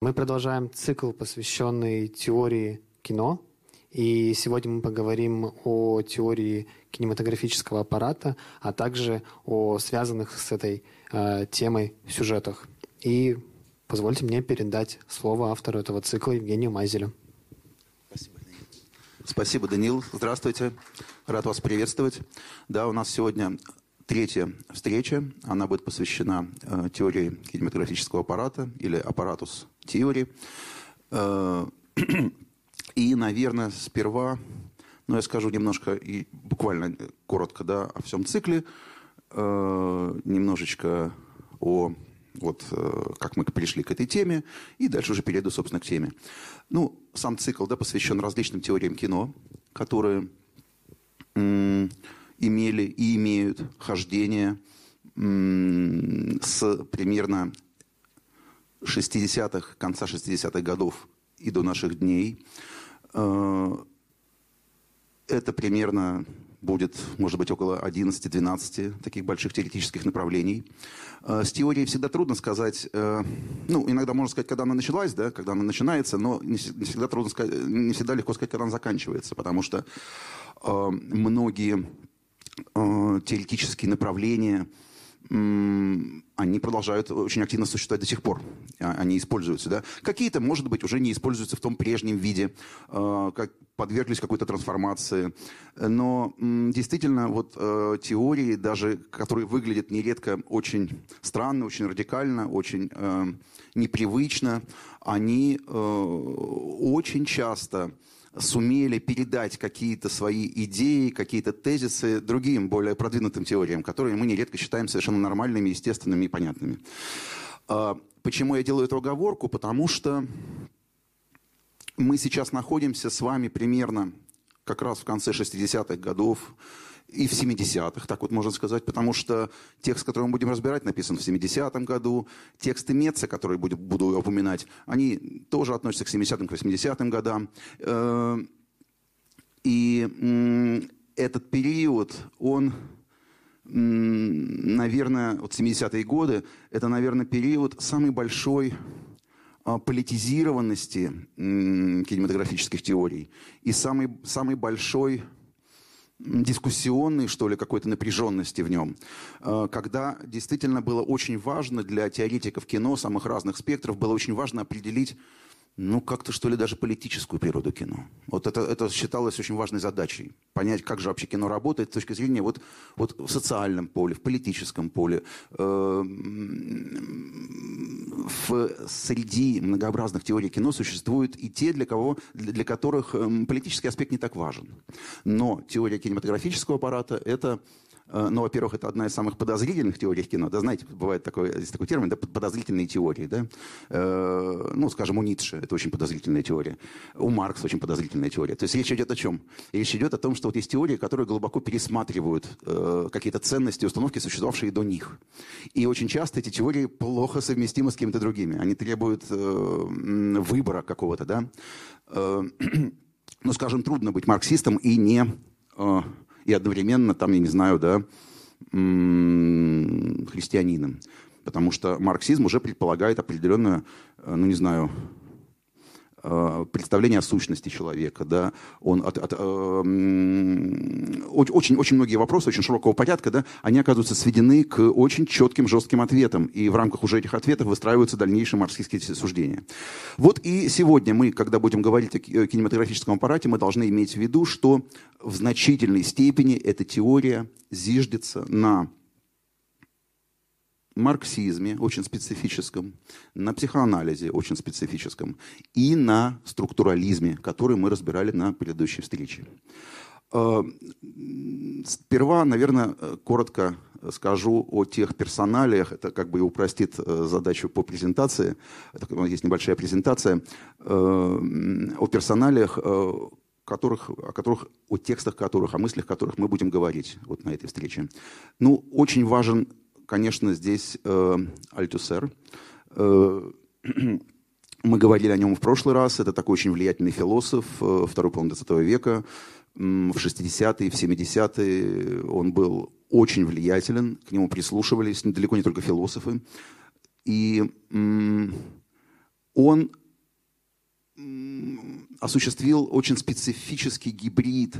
Мы продолжаем цикл, посвященный теории кино. И сегодня мы поговорим о теории кинематографического аппарата, а также о связанных с этой э, темой сюжетах. И позвольте мне передать слово автору этого цикла Евгению Майзелю. Спасибо, Данил. Спасибо, Данил. Здравствуйте. Рад вас приветствовать. Да, у нас сегодня третья встреча. Она будет посвящена э, теории кинематографического аппарата или аппаратус теории. Э, и, наверное, сперва, ну, я скажу немножко и буквально коротко, да, о всем цикле, э, немножечко о вот э, как мы пришли к этой теме, и дальше уже перейду, собственно, к теме. Ну, сам цикл, да, посвящен различным теориям кино, которые имели и имеют хождение с примерно 60-х, конца 60-х годов и до наших дней. Э, это примерно будет, может быть, около 11-12 таких больших теоретических направлений. Э, с теорией всегда трудно сказать, э, ну, иногда можно сказать, когда она началась, да, когда она начинается, но не всегда, трудно сказать, не всегда легко сказать, когда она заканчивается, потому что многие теоретические направления – они продолжают очень активно существовать до сих пор. А, они используются. Да? Какие-то, может быть, уже не используются в том прежнем виде, а, как подверглись какой-то трансформации. Но действительно, вот э, теории, даже которые выглядят нередко очень странно, очень радикально, очень э, непривычно, они э, очень часто сумели передать какие-то свои идеи, какие-то тезисы другим, более продвинутым теориям, которые мы нередко считаем совершенно нормальными, естественными и понятными. А, почему я делаю эту оговорку? Потому что мы сейчас находимся с вами примерно как раз в конце 60-х годов, и в 70-х, так вот можно сказать, потому что текст, который мы будем разбирать, написан в 70-м году. Тексты Меца, которые буду, буду упоминать, они тоже относятся к 70-м, к 80-м годам. Э, и этот период, он, наверное, вот 70-е годы, это, наверное, период самой большой а, политизированности кинематографических теорий и самый, самый большой дискуссионной, что ли, какой-то напряженности в нем, э, когда действительно было очень важно для теоретиков кино самых разных спектров, было очень важно определить, ну, как-то, что ли, даже политическую природу кино. Вот это, это считалось очень важной задачей. Понять, как же вообще кино работает с точки зрения вот, вот в социальном поле, в политическом поле, э, в среди многообразных теорий кино существуют и те, для, кого, для, которых э, политический аспект не так важен. Но теория кинематографического аппарата – это ну, во-первых, это одна из самых подозрительных теорий кино. Да, знаете, бывает такой, здесь такой термин, да, подозрительные теории. Да? Э, ну, скажем, у Ницше это очень подозрительная теория. У Маркса очень подозрительная теория. То есть речь идет о чем? Речь идет о том, что вот есть теории, которые глубоко пересматривают э, какие-то ценности, установки, существовавшие до них. И очень часто эти теории плохо совместимы с какими-то другими. Они требуют э, выбора какого-то, да. Э, ну, скажем, трудно быть марксистом и не... Э, и одновременно там, я не знаю, да, христианином. Потому что марксизм уже предполагает определенную, э, ну не знаю, представление о сущности человека, да, он от, от, э, очень, очень многие вопросы очень широкого порядка, да, они оказываются сведены к очень четким, жестким ответам, и в рамках уже этих ответов выстраиваются дальнейшие марксистские суждения. Вот и сегодня мы, когда будем говорить о кинематографическом аппарате, мы должны иметь в виду, что в значительной степени эта теория зиждется на марксизме очень специфическом, на психоанализе очень специфическом и на структурализме, который мы разбирали на предыдущей встрече. Э, сперва, наверное, коротко скажу о тех персоналиях. Это как бы и упростит э, задачу по презентации. Это, есть небольшая презентация э, о персоналиях, которых, о которых, о текстах которых, о мыслях которых мы будем говорить вот на этой встрече. Ну, очень важен конечно, здесь э, Альтусер. Э, мы говорили о нем в прошлый раз. Это такой очень влиятельный философ э, второй половины 20 века. В 60-е, в 70-е он был очень влиятелен, к нему прислушивались далеко не только философы. И он осуществил очень специфический гибрид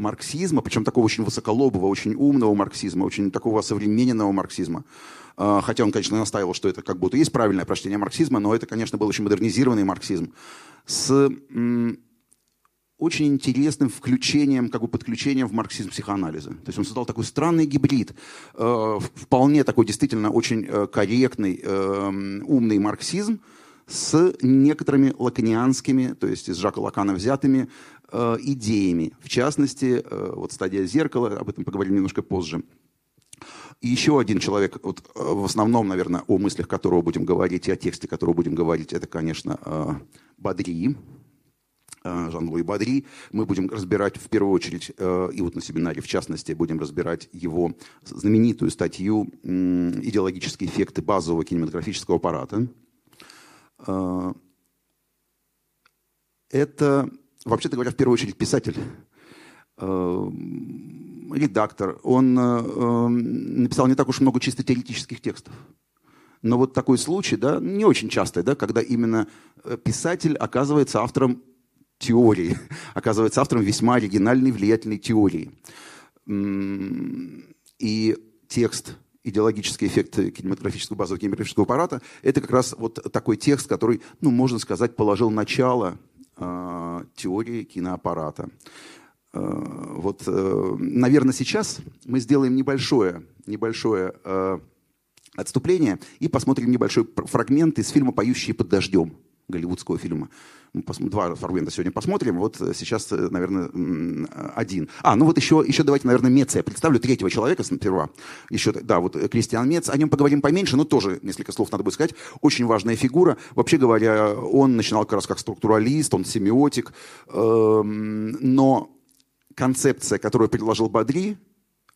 марксизма, причем такого очень высоколобого, очень умного марксизма, очень такого современного марксизма. А, хотя он, конечно, настаивал, что это как будто есть правильное прочтение марксизма, но это, конечно, был очень модернизированный марксизм с очень интересным включением, как бы подключением в марксизм психоанализа. То есть он создал такой странный гибрид, э, вполне такой действительно очень э, корректный, э, умный марксизм с некоторыми лаканианскими, то есть из Жака Лакана взятыми э, идеями. В частности, э, вот стадия зеркала, об этом поговорим немножко позже. И еще один человек, вот, э, в основном, наверное, о мыслях которого будем говорить и о тексте которого будем говорить, это, конечно, Бадри, Э, Жан-Луи Бадри. Мы будем разбирать в первую очередь, и вот на семинаре в частности, будем разбирать его знаменитую статью «Идеологические эффекты базового кинематографического аппарата». Это, вообще-то говоря, в первую очередь писатель, редактор. Он написал не так уж много чисто теоретических текстов. Но вот такой случай, да, не очень частый, да, когда именно писатель оказывается автором теории, оказывается автором весьма оригинальной, влиятельной теории. И текст идеологический эффект кинематографического базового кинематографического аппарата, это как раз вот такой текст, который, ну, можно сказать, положил начало э, теории киноаппарата. Э, вот, э, наверное, сейчас мы сделаем небольшое, небольшое э, отступление и посмотрим небольшой фрагмент из фильма «Поющие под дождем» голливудского фильма. Два фрагмента сегодня посмотрим. Вот сейчас, наверное, один. А, ну вот еще, еще давайте, наверное, Меца. Я представлю третьего человека сперва. Еще, да, вот Кристиан Мец. О нем поговорим поменьше, но тоже несколько слов надо будет сказать. Очень важная фигура. Вообще говоря, он начинал как раз как структуралист, он семиотик. Эм, но концепция, которую предложил Бадри,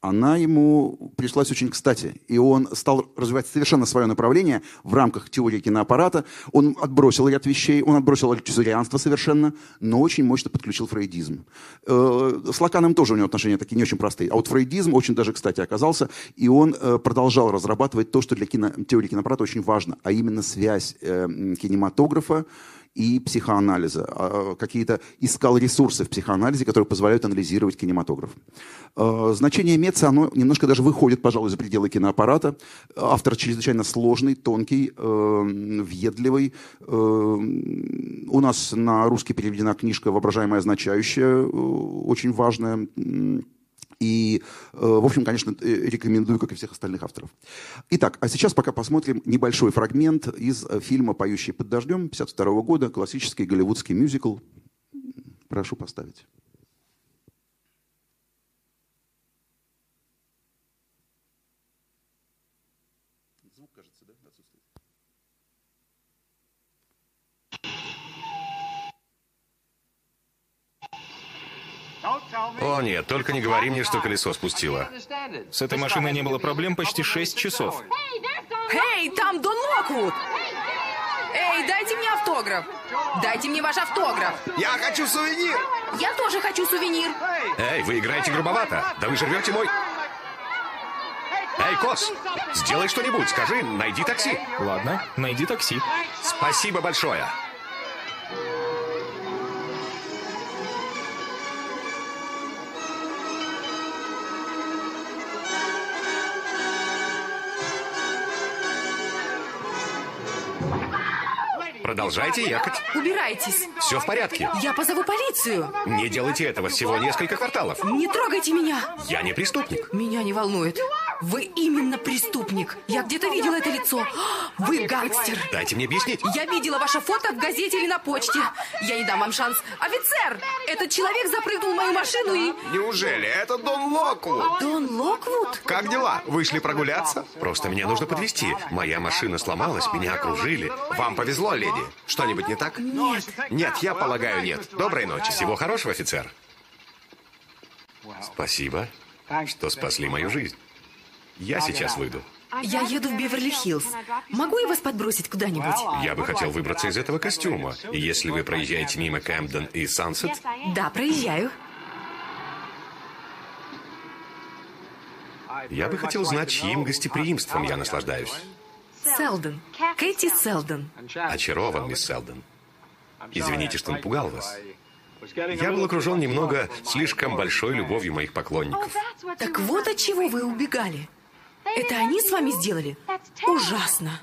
она ему пришлась очень кстати. И он стал развивать совершенно свое направление в рамках теории киноаппарата. Он отбросил ряд вещей, он отбросил альтюзерианство совершенно, но очень мощно подключил фрейдизм. Э, с Лаканом тоже у него отношения такие не очень простые. А вот фрейдизм очень даже кстати оказался, и он э, продолжал разрабатывать то, что для кино, теории киноаппарата очень важно, а именно связь э, кинематографа и психоанализа. А, какие-то искал ресурсы в психоанализе, которые позволяют анализировать кинематограф. А, значение Меца, оно немножко даже выходит, пожалуй, за пределы киноаппарата. Автор чрезвычайно сложный, тонкий, э, въедливый. Э, у нас на русский переведена книжка «Воображаемое означающее», э, очень важная и, э, в общем, конечно, э, рекомендую, как и всех остальных авторов. Итак, а сейчас пока посмотрим небольшой фрагмент из э, фильма «Поющий под дождем» 52 года, классический голливудский мюзикл. Прошу поставить. О нет, только не говори мне, что колесо спустило. С этой машиной не было проблем почти 6 часов. Эй, там Дон Локвуд! Эй, дайте мне автограф! Дайте мне ваш автограф! Я хочу сувенир! Я тоже хочу сувенир! Эй, вы играете грубовато! Да вы же рвете мой... Эй, Кос, сделай что-нибудь, скажи, найди такси. Ладно, найди такси. Спасибо большое. Продолжайте ехать. Убирайтесь. Все в порядке. Я позову полицию. Не делайте этого, всего несколько кварталов. Не трогайте меня. Я не преступник. Меня не волнует. Вы именно преступник. Я где-то видела это лицо. Вы гангстер. Дайте мне объяснить. Я видела ваше фото в газете или на почте. Я не дам вам шанс. Офицер! Этот человек запрыгнул в мою машину и... Неужели? Это Дон Локвуд. Дон Локвуд? Как дела? Вышли прогуляться? Просто меня нужно подвести. Моя машина сломалась, меня окружили. Вам повезло, леди. Что-нибудь не так? Нет. Нет, я полагаю, нет. Доброй ночи. Всего хорошего, офицер. Спасибо, что спасли мою жизнь. Я сейчас выйду. Я еду в Беверли-Хиллз. Могу я вас подбросить куда-нибудь? Я бы хотел выбраться из этого костюма. И если вы проезжаете мимо Кэмпден и Сансет... Да, проезжаю. Я бы хотел знать, чьим гостеприимством я наслаждаюсь. Селдон. Кэти Селдон. Очарован, мисс Селдон. Извините, что напугал вас. Я был окружен немного слишком большой любовью моих поклонников. Так вот от чего вы убегали. Это они с вами сделали? Ужасно.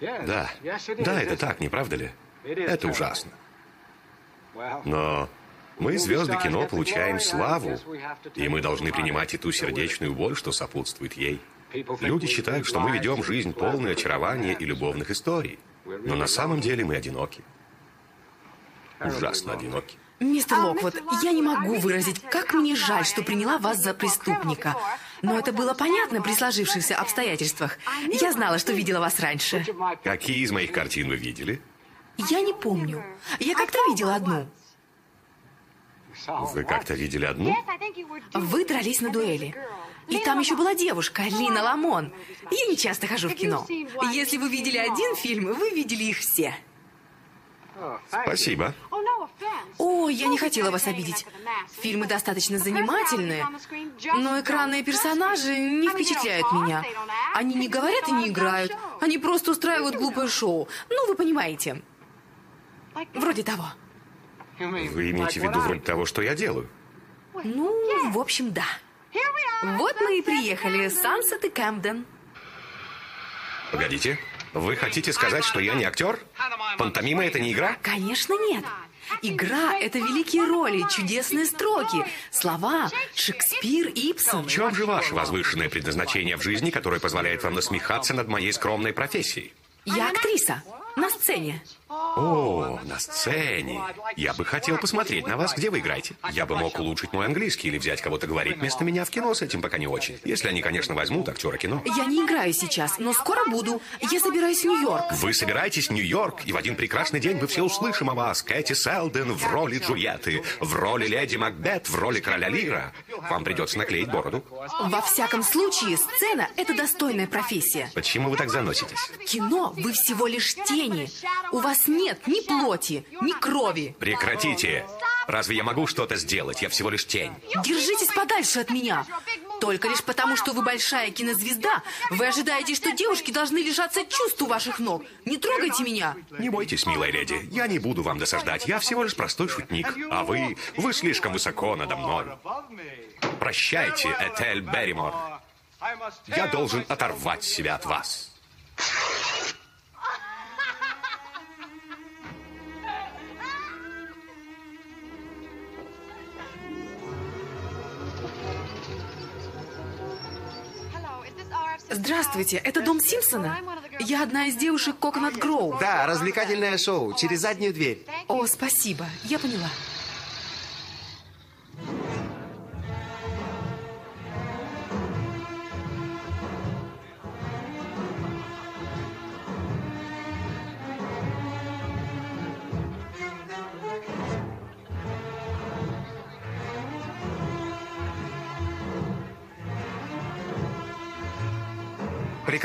Да, да, это так, не правда ли? Это ужасно. Но мы, звезды кино, получаем славу, и мы должны принимать и ту сердечную боль, что сопутствует ей. Люди считают, что мы ведем жизнь полную очарования и любовных историй. Но на самом деле мы одиноки. Ужасно одиноки. Мистер Локвуд, я не могу выразить, как мне жаль, что приняла вас за преступника. Но это было понятно при сложившихся обстоятельствах. Я знала, что видела вас раньше. Какие из моих картин вы видели? Я не помню. Я как-то видела одну. Вы как-то видели одну? Вы дрались на дуэли. И там еще была девушка, Лина Ламон. Я не часто хожу в кино. Если вы видели один фильм, вы видели их все. Спасибо. О, я не хотела вас обидеть. Фильмы достаточно занимательные, но экранные персонажи не впечатляют меня. Они не говорят и не играют. Они просто устраивают глупое шоу. Ну, вы понимаете. Вроде того. Вы имеете в виду вроде того, что я делаю? Ну, в общем, да. Вот мы и приехали. Сансет и Кэмден. Погодите. Вы хотите сказать, что я не актер? Пантомима — это не игра? Конечно, нет. Игра — это великие роли, чудесные строки, слова, Шекспир, Ипсон. В чем же ваше возвышенное предназначение в жизни, которое позволяет вам насмехаться над моей скромной профессией? Я актриса. На сцене. О, на сцене. Я бы хотел посмотреть на вас, где вы играете. Я бы мог улучшить мой английский или взять кого-то говорить вместо меня в кино, с этим пока не очень. Если они, конечно, возьмут актера кино. Я не играю сейчас, но скоро буду. Я собираюсь в Нью-Йорк. Вы собираетесь в Нью-Йорк, и в один прекрасный день мы все услышим о вас. Кэти Селден в роли Джульетты, в роли леди Макбет, в роли короля Лира. Вам придется наклеить бороду. Во всяком случае, сцена — это достойная профессия. Почему вы так заноситесь? Кино вы всего лишь тени. У вас нет ни плоти, ни крови. Прекратите. Разве я могу что-то сделать? Я всего лишь тень. Держитесь подальше от меня. Только лишь потому, что вы большая кинозвезда, вы ожидаете, что девушки должны лишаться чувств у ваших ног. Не трогайте меня. Не бойтесь, милая леди. Я не буду вам досаждать. Я всего лишь простой шутник. А вы, вы слишком высоко надо мной. Прощайте, Этель Берримор. Я должен оторвать себя от вас. Здравствуйте, это дом Симпсона? Я одна из девушек Коконат Гроу. Да, развлекательное шоу. Через заднюю дверь. О, спасибо, я поняла.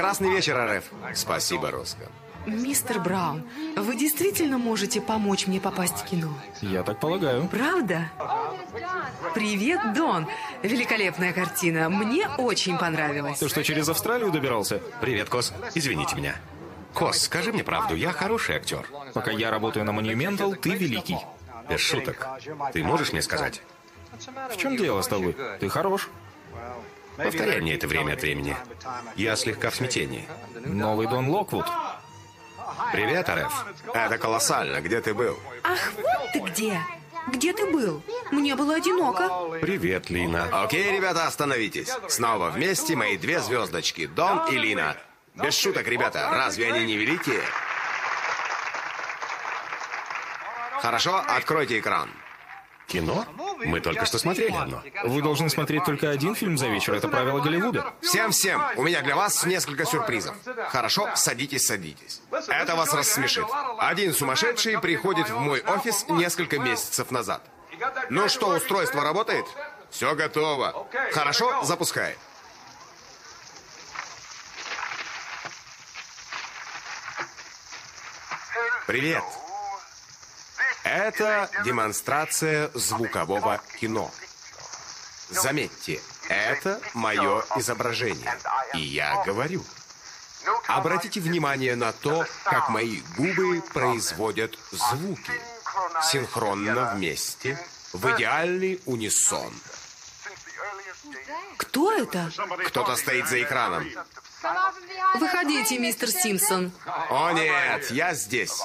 Прекрасный вечер, РФ. Спасибо, Роско. Мистер Браун, вы действительно можете помочь мне попасть в кино? Я так полагаю. Правда? Привет, Дон. Великолепная картина. Мне очень понравилась. Ты что, через Австралию добирался? Привет, Кос. Извините меня. Кос, скажи мне правду, я хороший актер. Пока я работаю на Монументал, ты великий. Без шуток. Ты можешь мне сказать? В чем дело с тобой? Ты хорош. Повторяй мне это время от времени. Я слегка в смятении. Новый Дон Локвуд. Привет, РФ. Это колоссально. Где ты был? Ах, вот ты где. Где ты был? Мне было одиноко. Привет, Лина. Окей, ребята, остановитесь. Снова вместе мои две звездочки, Дон и Лина. Без шуток, ребята, разве они не великие? Хорошо, откройте экран. Кино? Мы только что смотрели одно. Вы должны смотреть только один фильм за вечер. Это правило Голливуда. Всем-всем, у меня для вас несколько сюрпризов. Хорошо, садитесь, садитесь. Это вас рассмешит. Один сумасшедший приходит в мой офис несколько месяцев назад. Ну что, устройство работает? Все готово. Хорошо, запускай. Привет. Это демонстрация звукового кино. Заметьте, Это мое изображение. И я говорю. Обратите внимание на то, как мои губы производят звуки. Синхронно вместе, в идеальный унисон. Кто это? Кто-то стоит за экраном. Выходите, мистер Симпсон. О нет, я здесь.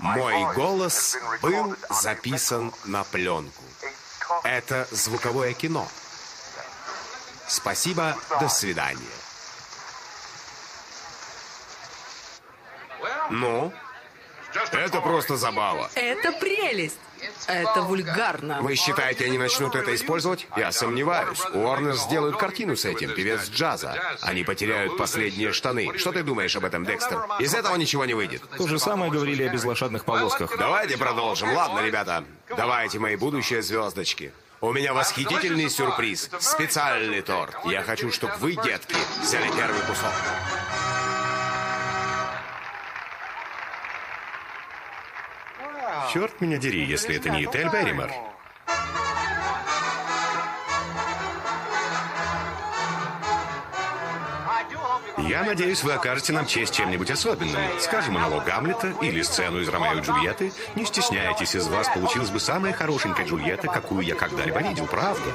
Мой голос был записан на пленку. Это звуковое кино. Спасибо, до свидания. Ну, это просто забава. Это прелесть. Это вульгарно. Вы считаете, они начнут это использовать? Я сомневаюсь. Уорнер сделают картину с этим, певец джаза. Они потеряют последние штаны. Что ты думаешь об этом, Декстер? Из этого ничего не выйдет. То же самое говорили о безлошадных повозках. Давайте продолжим. Ладно, ребята. Давайте, мои будущие звездочки. У меня восхитительный сюрприз. Специальный торт. Я хочу, чтобы вы, детки, взяли первый кусок. Черт меня дери, если это не Этель Берримор. Я надеюсь, вы окажете нам честь чем-нибудь особенным. Скажем, монолог Гамлета или сцену из Ромео и Джульетты. Не стесняйтесь, из вас получилась бы самая хорошенькая Джульетта, какую я когда-либо видел, правда?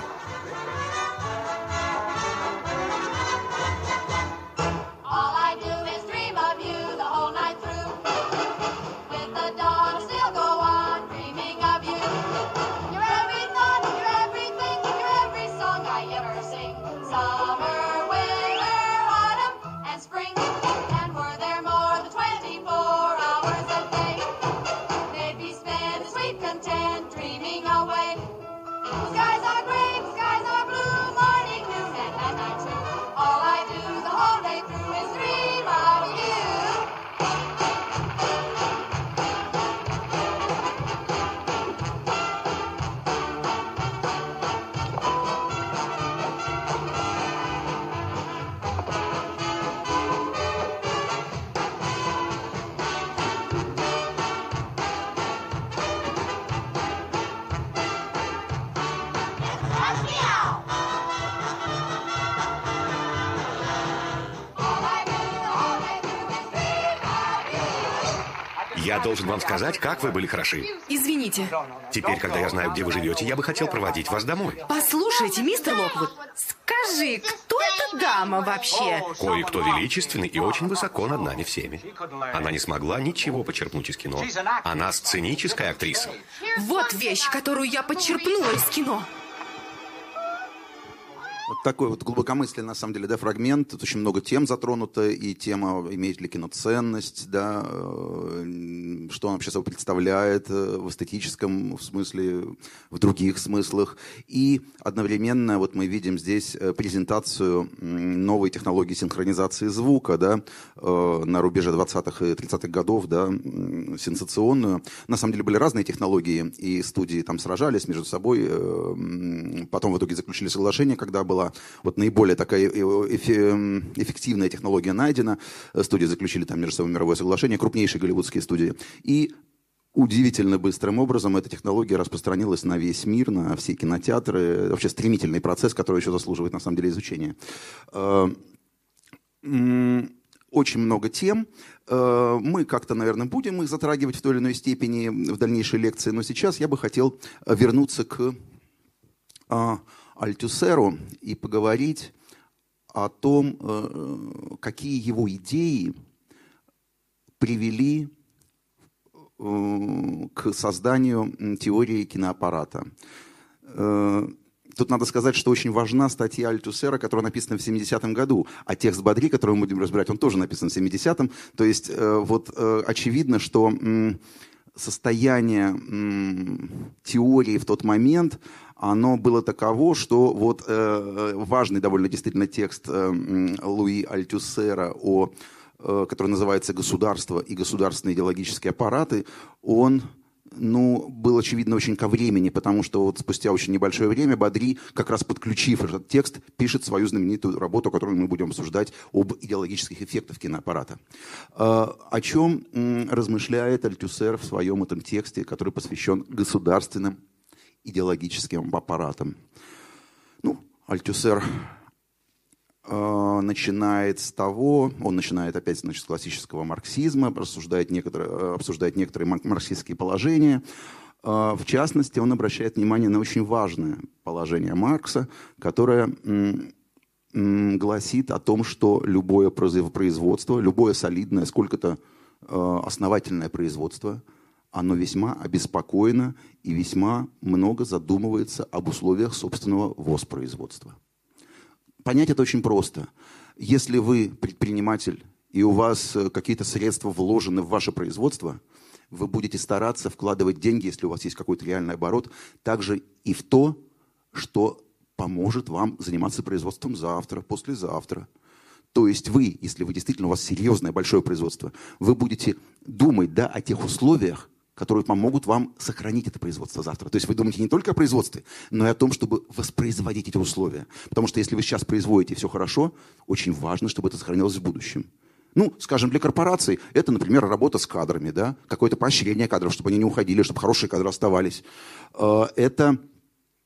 Сказать, как вы были хороши. Извините. Теперь, когда я знаю, где вы живете, я бы хотел проводить вас домой. Послушайте, мистер Локвуд, скажи, кто эта дама вообще? Кое-кто величественный и очень высоко над нами всеми. Она не смогла ничего почерпнуть из кино. Она сценическая актриса. Вот вещь, которую я подчерпнула из кино. Такой вот глубокомысленный, на самом деле, да, фрагмент. Тут очень много тем затронуто, и тема, имеет ли кино ценность, да, э, что он вообще собой представляет э, в эстетическом в смысле, в других смыслах. И одновременно вот мы видим здесь э, презентацию новой технологии синхронизации звука, да, на рубеже 20-х и 30-х годов, да, сенсационную. На самом деле были разные технологии, и студии там сражались между собой, потом в итоге заключили соглашение, когда была вот наиболее такая э, эфе- эффективная технология найдена, Э, студии заключили там между собой мировое соглашение, крупнейшие голливудские студии, и удивительно быстрым образом эта технология распространилась на весь мир, на все кинотеатры. Вообще стремительный процесс, который еще заслуживает, на самом деле, изучения. Э, Очень много тем. Мы как-то, наверное, будем их затрагивать в той или иной степени в дальнейшей лекции, но сейчас я бы хотел вернуться к а, Альтюсеру и поговорить о том, э, какие его идеи привели э, к созданию теории киноаппарата. Э, Тут надо сказать, что очень важна статья Альтусера, которая написана в 70-м году, а текст Бадри, который мы будем разбирать, он тоже написан в 70-м. То есть вот очевидно, что состояние теории в тот момент, оно было таково, что вот э, важный довольно действительно текст э, Луи Альтюсера о э, который называется «Государство и государственные идеологические аппараты», он ну, был, очевидно, очень ко времени, потому что вот спустя очень небольшое время Бадри, как раз подключив этот текст, пишет свою знаменитую работу, которую мы будем обсуждать, об идеологических эффектах киноаппарата. Э, О чем размышляет Альтюсер в своем этом тексте, который посвящен государственным идеологическим аппаратом. Ну, Альтюсер э, начинает с того, он начинает опять значит, с классического марксизма, рассуждает некоторые, э, обсуждает некоторые мар- марксистские положения. Э, в частности, он обращает внимание на очень важное положение Маркса, которое гласит о том, что любое произ- производство, любое солидное, сколько-то основательное производство, оно весьма обеспокоено и весьма много задумывается об условиях собственного воспроизводства. Понять это очень просто. Если вы предприниматель, и у вас э, какие-то средства вложены в ваше производство, вы будете стараться вкладывать деньги, если у вас есть какой-то реальный оборот, также и в то, что поможет вам заниматься производством завтра, послезавтра. То есть вы, если вы действительно, у вас серьезное большое производство, вы будете думать да, о тех условиях, которые помогут вам сохранить это производство завтра. То есть вы думаете не только о производстве, но и о том, чтобы воспроизводить эти условия. Потому что если вы сейчас производите все хорошо, очень важно, чтобы это сохранилось в будущем. Ну, скажем, для корпораций это, например, работа с кадрами, да, какое-то поощрение кадров, чтобы они не уходили, чтобы хорошие кадры оставались. Э, Это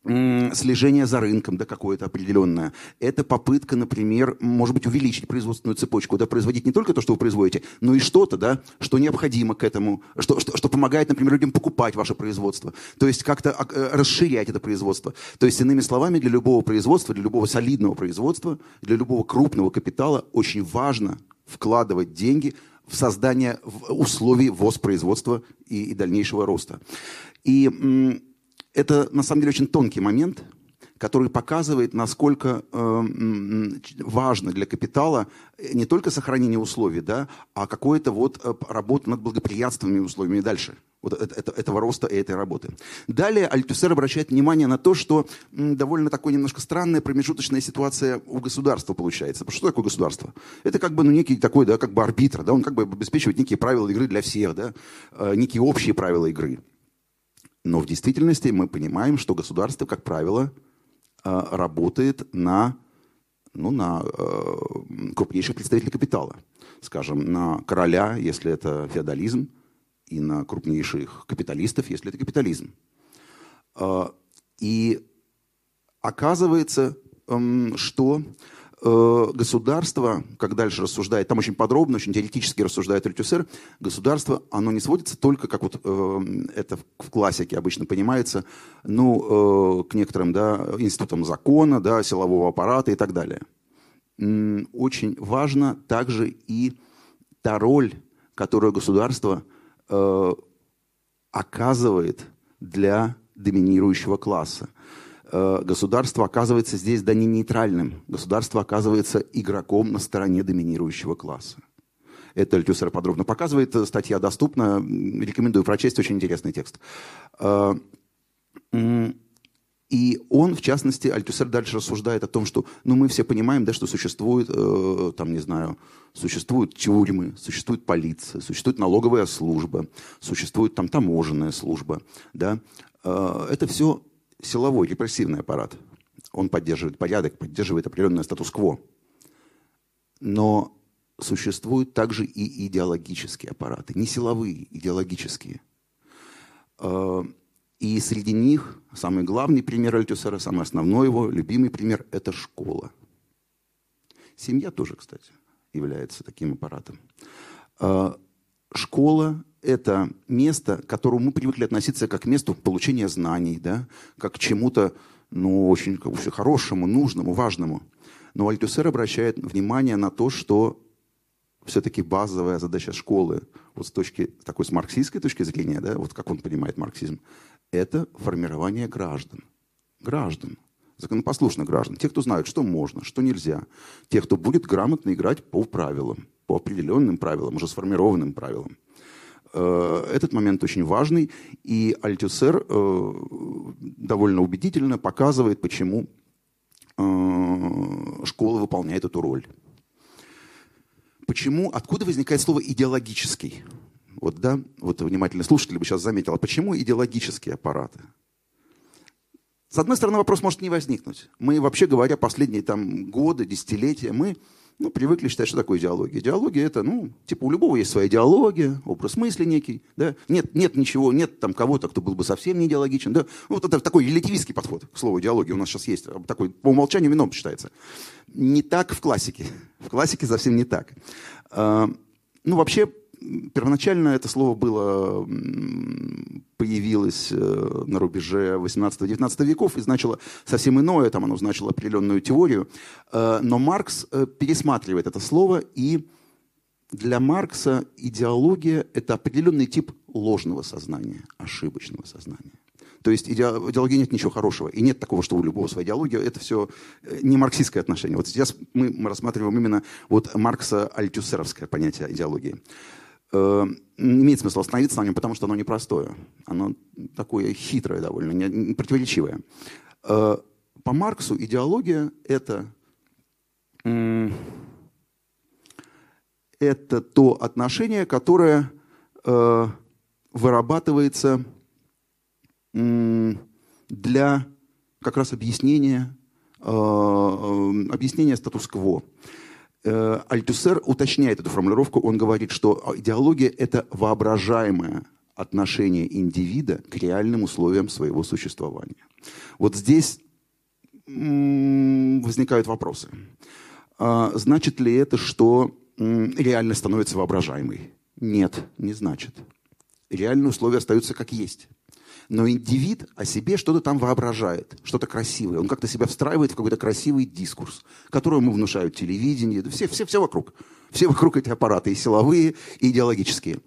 слежение за рынком, да, какое-то определенное. Это попытка, например, может быть, увеличить производственную цепочку, да, производить не только то, что вы производите, но и что-то, да, что необходимо к этому, что, что, что помогает, например, людям покупать ваше производство. То есть как-то э, расширять это производство. То есть, иными словами, для любого производства, для любого солидного производства, для любого крупного капитала очень важно вкладывать деньги в создание условий воспроизводства и, и дальнейшего роста. И это на самом деле очень тонкий момент, который показывает, насколько э, важно для капитала не только сохранение условий, да, а какое-то вот э, работа над благоприятственными условиями дальше. Вот это- это- этого роста и этой работы. Далее Альтюсер обращает внимание на то, что довольно такой немножко странная промежуточная ситуация у государства получается. Потому что такое государство? Это как бы ну, некий такой, да, как бы арбитр, да, он как бы обеспечивает некие правила игры для всех, да, э, некие общие правила игры. Но в действительности мы понимаем, что государство, как правило, э, работает на, ну, на э, крупнейших представителей капитала. Скажем, на короля, если это феодализм, и на крупнейших капиталистов, если это капитализм. Э, И оказывается, эм, что государство, как дальше рассуждает, там очень подробно, очень теоретически рассуждает Альтюсер, государство, оно не сводится только, как вот э, это в- классике обычно понимается, ну, э, к некоторым, да, институтам закона, да, силового аппарата и так далее. Очень важно также и та роль, которую государство э, оказывает для доминирующего класса. Э, Государство оказывается здесь да не нейтральным. Государство оказывается игроком на стороне доминирующего класса. Это Альтюсер подробно показывает. Э, Статья доступна. Рекомендую прочесть. Очень интересный текст. Э, И он, в частности, Альтюсер дальше рассуждает о том, что ну, мы все понимаем, да, что существует, э, там, не знаю, существуют тюрьмы, существует полиция, существует налоговая служба, существует там таможенная служба. Да? Э, это все силовой, репрессивный аппарат. Он поддерживает порядок, поддерживает определенное статус-кво. Но существуют также и идеологические аппараты, не силовые, идеологические. Э, И среди них самый главный пример Альтюсера, самый основной его, любимый пример – это школа. Семья тоже, кстати, является таким аппаратом. Э, Школа – это место, к которому мы привыкли относиться как к месту получения знаний, да? как к чему-то ну, очень, очень хорошему, нужному, важному. Но Альтюсер обращает внимание на то, что все-таки базовая задача школы, вот с точки такой с марксистской точки зрения, да, вот как он понимает марксизм, это формирование граждан. Граждан. Законопослушных граждан. Тех, кто знает, что можно, что нельзя. Тех, кто будет грамотно играть по правилам, по определенным правилам, уже сформированным правилам. Э, Этот момент очень важный, и Альтюсер э, довольно убедительно показывает, почему э, школа выполняет эту роль. Почему, откуда возникает слово идеологический? Вот, да, вот внимательный слушатель бы сейчас заметил, а почему идеологические аппараты? С одной стороны, вопрос может не возникнуть. Мы, вообще говоря, последние там, годы, десятилетия, мы ну, привыкли считать, что такое идеология. Идеология это, ну, типа у любого есть своя идеология, образ мысли некий, да. Нет, нет ничего, нет там кого-то, кто был бы совсем не идеологичен, да. Ну, вот это такой релятивистский подход к слову идеология у нас сейчас есть, такой по умолчанию вином считается. Не так в классике. В классике совсем не так. А, ну, вообще, первоначально это слово было, появилось э, на рубеже 18-19 веков и значило совсем иное, там оно значило определенную теорию. Э, но Маркс э, пересматривает это слово, и для Маркса идеология – это определенный тип ложного сознания, ошибочного сознания. То есть идеологии нет ничего хорошего. И нет такого, что у любого своя идеология. Это все не марксистское отношение. Вот сейчас мы, рассматриваем именно вот Маркса альтюсеровское понятие идеологии. Э, имеет смысл остановиться на нем, потому что оно непростое. Оно такое хитрое довольно, не, противоречивое. Э, по Марксу идеология – это, это то отношение, которое э, вырабатывается для как раз объяснения, объяснения статус-кво. Э, Альтюсер уточняет эту формулировку. Он говорит, что идеология – это воображаемое отношение индивида к реальным условиям своего существования. Вот здесь возникают вопросы. А значит ли это, что реальность становится воображаемой? Нет, не значит. Реальные условия остаются как есть. Но индивид о себе что-то там воображает, что-то красивое. Он как-то себя встраивает в какой-то красивый дискурс, который ему внушают телевидение, все, все, все вокруг. Все вокруг эти аппараты, и силовые, и идеологические.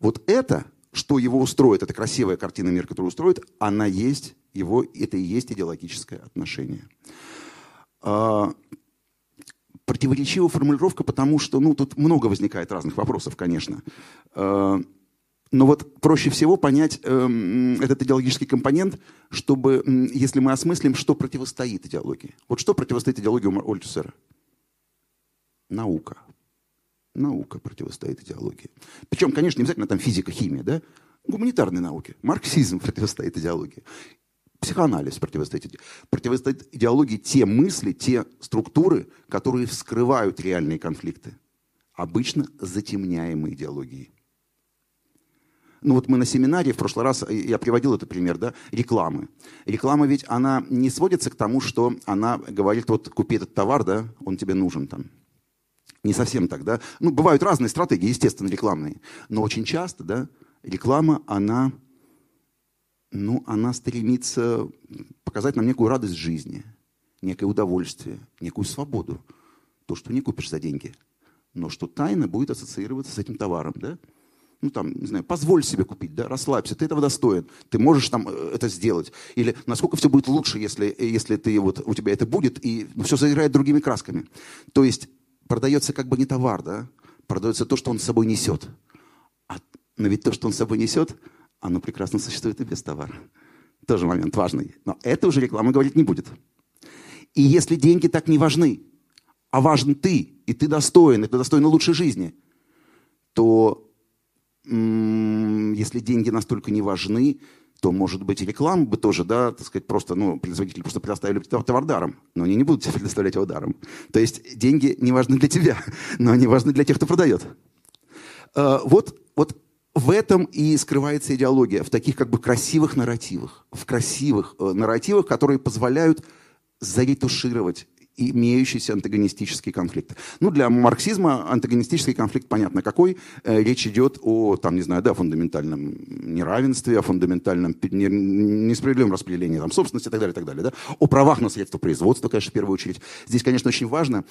Вот это, что его устроит, эта красивая картина мира, которую устроит, она есть его, это и есть идеологическое отношение. А, противоречивая формулировка, потому что, ну, тут много возникает разных вопросов, конечно. А, но вот проще всего понять э, этот идеологический компонент, чтобы, если мы осмыслим, что противостоит идеологии. Вот что противостоит идеологии у Ольтусера? Наука. Наука противостоит идеологии. Причем, конечно, не обязательно там физика, химия, да? Гуманитарные науки. Марксизм противостоит идеологии. Психоанализ противостоит, противостоит идеологии те мысли, те структуры, которые вскрывают реальные конфликты. Обычно затемняемые идеологией. Ну вот мы на семинаре в прошлый раз, э, я приводил этот пример, да, рекламы. Реклама ведь, она не сводится к тому, что она говорит, вот купи этот товар, да, он тебе нужен там. Не совсем так, да. Ну, бывают разные стратегии, естественно, рекламные. Но очень часто, да, реклама, она, ну, она стремится показать нам некую радость жизни, некое удовольствие, некую свободу. То, что не купишь за деньги, но что тайно будет ассоциироваться с этим товаром, да ну там, не знаю, позволь себе купить, да, расслабься, ты этого достоин, ты можешь там э, это сделать. Или насколько все будет лучше, если, если ты, вот, у тебя это будет, и ну, все заиграет другими красками. То есть продается как бы не товар, да, продается то, что он с собой несет. А, но ведь то, что он с собой несет, оно прекрасно существует и без товара. Тоже момент важный. Но это уже реклама говорить не будет. И если деньги так не важны, а важен ты, и ты достоин, и ты достоин лучшей жизни, то если деньги настолько не важны, то, может быть, и рекламу бы тоже, да, так сказать, просто, ну, производители просто предоставили товар даром, но они не будут тебе предоставлять его даром. То есть деньги не важны для тебя, но они важны для тех, кто продает. А, вот, вот в этом и скрывается идеология, в таких как бы красивых нарративах, в красивых э, нарративах, которые позволяют заретушировать имеющийся антагонистический конфликт. Ну, для марксизма антагонистический конфликт понятно какой. Э, речь идет о, там, не знаю, да, фундаментальном неравенстве, о фундаментальном несправедливом распределении там, собственности и так далее, и так далее. Да? О правах на средства производства, конечно, в первую очередь. Здесь, конечно, очень важно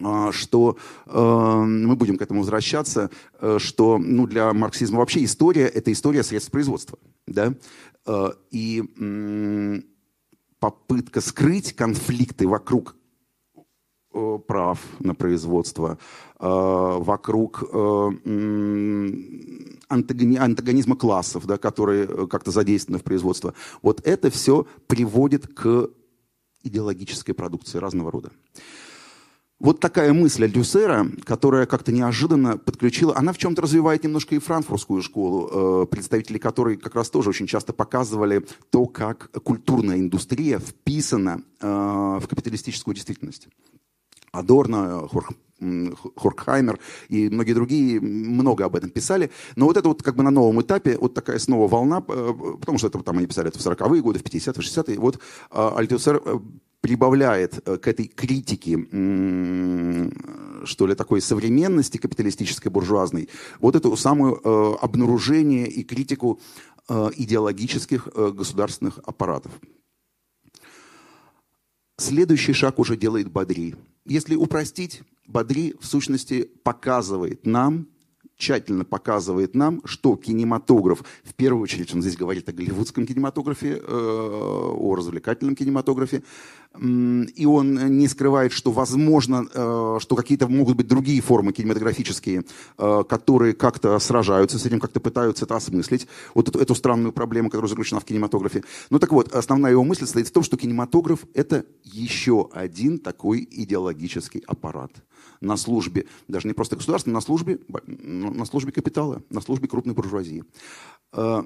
а, что э, мы будем к этому возвращаться, э, что ну, для марксизма вообще история – это история средств производства. Да? Э, и э, попытка скрыть конфликты вокруг прав на производство, э, вокруг э, антагонизма классов, да, которые как-то задействованы в производство. Вот это все приводит к идеологической продукции разного рода. Вот такая мысль Альдюсера, которая как-то неожиданно подключила, она в чем-то развивает немножко и франкфуртскую школу, представители которой как раз тоже очень часто показывали то, как культурная индустрия вписана в капиталистическую действительность. Адорно, Хорх, Хоркхаймер и многие другие много об этом писали. Но вот это вот как бы на новом этапе вот такая снова волна, э, потому что это там они писали это в 40-е годы, в 50-е, 60-е. Вот э, Альтусер э, прибавляет к этой критике, что ли, такой современности капиталистической, буржуазной, вот эту самую обнаружение и критику идеологических государственных аппаратов. Следующий шаг уже делает Бадри. Если упростить, Бадри в сущности показывает нам, тщательно показывает нам, что кинематограф, в первую очередь он здесь говорит о голливудском кинематографе, э, о развлекательном кинематографе, и он не скрывает, что возможно, э, что какие-то могут быть другие формы кинематографические, э, которые как-то сражаются с этим, как-то пытаются это осмыслить, вот эту, эту странную проблему, которая заключена в кинематографе. Ну так вот, основная его мысль состоит в том, что кинематограф – это еще один такой идеологический аппарат на службе, даже не просто государства, на службе, на службе капитала, на службе крупной буржуазии. Э,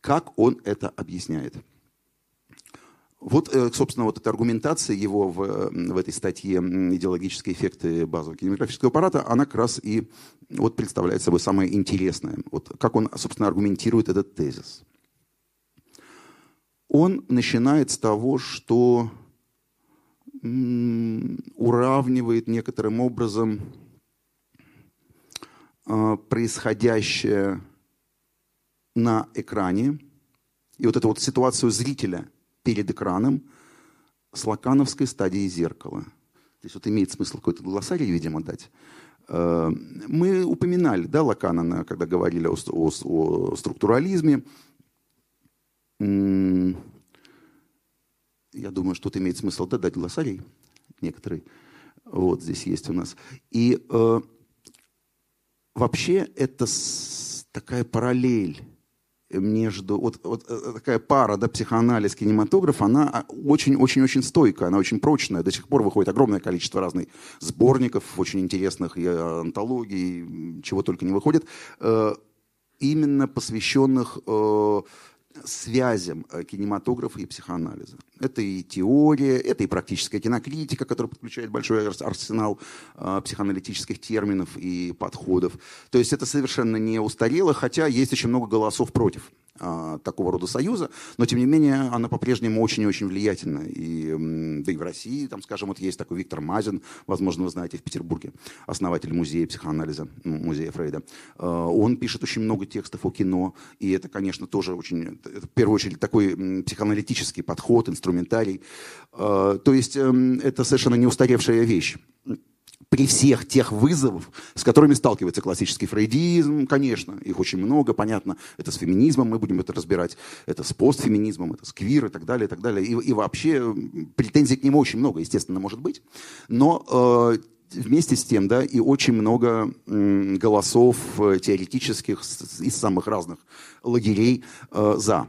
Как он это объясняет? Вот, э, собственно, вот эта аргументация его в, в этой статье «Идеологические эффекты базового кинематографического аппарата», она как раз и вот представляет собой самое интересное. Вот как он, собственно, аргументирует этот тезис. Он начинает с того, что уравнивает некоторым образом э, происходящее на экране и вот эту вот ситуацию зрителя перед экраном с лакановской стадией зеркала. Здесь вот имеет смысл какой-то глоссарий, видимо, дать. Э, Мы упоминали, да, Лакана, на- когда говорили о, о о структурализме. Я думаю, что тут имеет смысл да, дать глоссарий некоторый. Вот здесь есть у нас. И э, вообще это с- такая параллель между вот, вот э, такая пара, да, психоанализ, кинематограф, она а, очень-очень-очень стойкая, она очень прочная. До сих пор выходит огромное количество разных сборников, очень интересных и антологий, чего только не выходит, э, именно посвященных э, связям э, кинематографа и психоанализа. Это и теория, это и практическая кинокритика, которая подключает большой арс- арсенал э, психоаналитических терминов и подходов. То есть это совершенно не устарело, хотя есть очень много голосов против такого рода союза, но тем не менее она по-прежнему очень-очень влиятельна. И, да и в России, там, скажем, вот есть такой Виктор Мазин, возможно, вы знаете, в Петербурге, основатель музея психоанализа, музея Фрейда. Э, Он пишет очень много текстов о кино, и это, конечно, тоже очень, это, в первую очередь, такой психоаналитический подход, инструментарий. Э, То есть эм, это совершенно не устаревшая вещь при всех тех вызовах, с которыми сталкивается классический фрейдизм, конечно, их очень много, понятно, это с феминизмом мы будем это разбирать, это с постфеминизмом, это с квир и так далее, и так далее. И, и вообще претензий к нему очень много, естественно, может быть, но э, вместе с тем, да, и очень много м, голосов э, теоретических с- из самых разных лагерей э, за.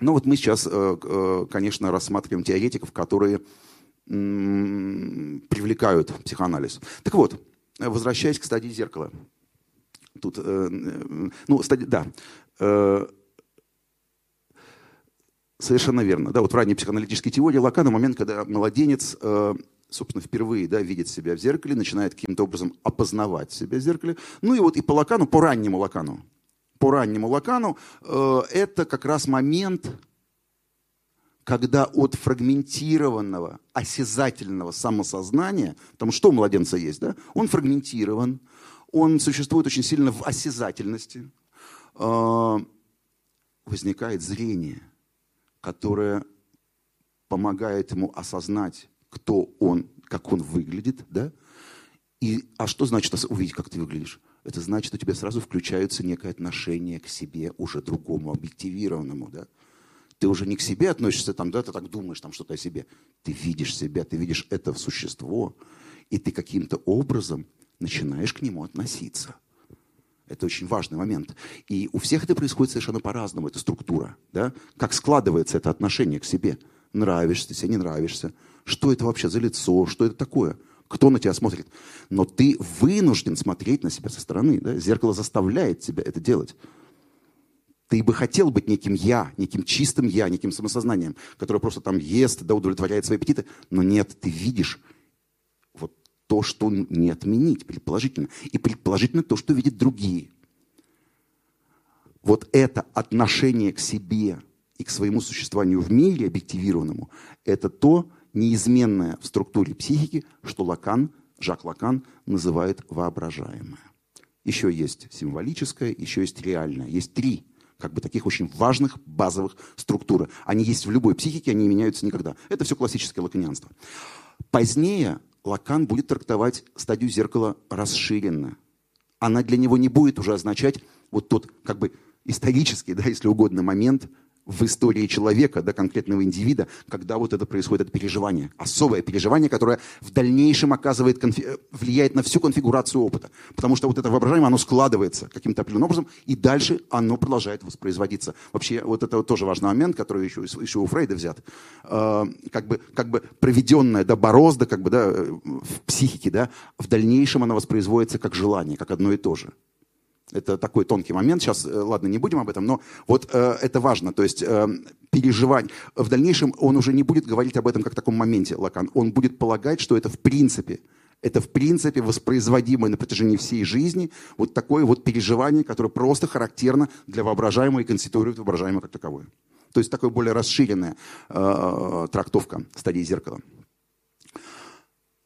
Ну вот мы сейчас, э, э, конечно, рассматриваем теоретиков, которые привлекают психоанализ. Так вот, возвращаясь к стадии зеркала. Тут, э, э, ну, стадия, да. Э, Совершенно верно. Да, вот в ранней психоаналитической теории Лакана момент, когда младенец, собственно, впервые да, видит себя в зеркале, начинает каким-то образом опознавать себя в зеркале. Ну и вот и по Лакану, по раннему Лакану, по раннему Лакану, это как раз момент, когда от фрагментированного, осязательного самосознания, потому что у младенца есть, да, он фрагментирован, он существует очень сильно в осязательности, э, возникает зрение, которое помогает ему осознать, кто он, как он выглядит, да, и, а что значит увидеть, как ты выглядишь? Это значит, у тебя сразу включается некое отношение к себе уже другому, объективированному, да. Ты уже не к себе относишься, там, да, ты так думаешь там что-то о себе. Ты видишь себя, ты видишь это существо, и ты каким-то образом начинаешь к нему относиться. Это очень важный момент. И у всех это происходит совершенно по-разному, эта структура. Да? Как складывается это отношение к себе. Нравишься ты себе, не нравишься. Что это вообще за лицо, что это такое? Кто на тебя смотрит? Но ты вынужден смотреть на себя со стороны. Да? Зеркало заставляет тебя это делать. Ты бы хотел быть неким я, неким чистым я, неким самосознанием, которое просто там ест, да, удовлетворяет свои аппетиты. Но нет, ты видишь вот то, что не отменить, предположительно. И предположительно то, что видят другие. Вот это отношение к себе и к своему существованию в мире объективированному, это то неизменное в структуре психики, что Лакан, Жак Лакан называет воображаемое. Еще есть символическое, еще есть реальное. Есть три как бы таких очень важных базовых структуры. Они есть в любой психике, они не меняются никогда. Это все классическое лаканианство. Позднее Лакан будет трактовать стадию зеркала расширенно. Она для него не будет уже означать вот тот как бы исторический, да, если угодно, момент – в истории человека, да, конкретного индивида, когда вот это происходит, это переживание, особое переживание, которое в дальнейшем оказывает, конфи... влияет на всю конфигурацию опыта. Потому что вот это воображаемое, оно складывается каким-то определенным образом, и дальше оно продолжает воспроизводиться. Вообще, вот это вот тоже важный момент, который еще, еще у Фрейда взят. Э, как, бы, как бы проведенное, да, борозда, как бы, да, э, в психике, да, в дальнейшем оно воспроизводится как желание, как одно и то же. Это такой тонкий момент. Сейчас, э, ладно, не будем об этом, но вот э, это важно. То есть э, переживать. В дальнейшем он уже не будет говорить об этом как о таком моменте, Лакан. Он будет полагать, что это в принципе, это в принципе воспроизводимое на протяжении всей жизни вот такое вот переживание, которое просто характерно для воображаемого и конституирует воображаемое как таковое. То есть такая более расширенная э, трактовка стадии зеркала.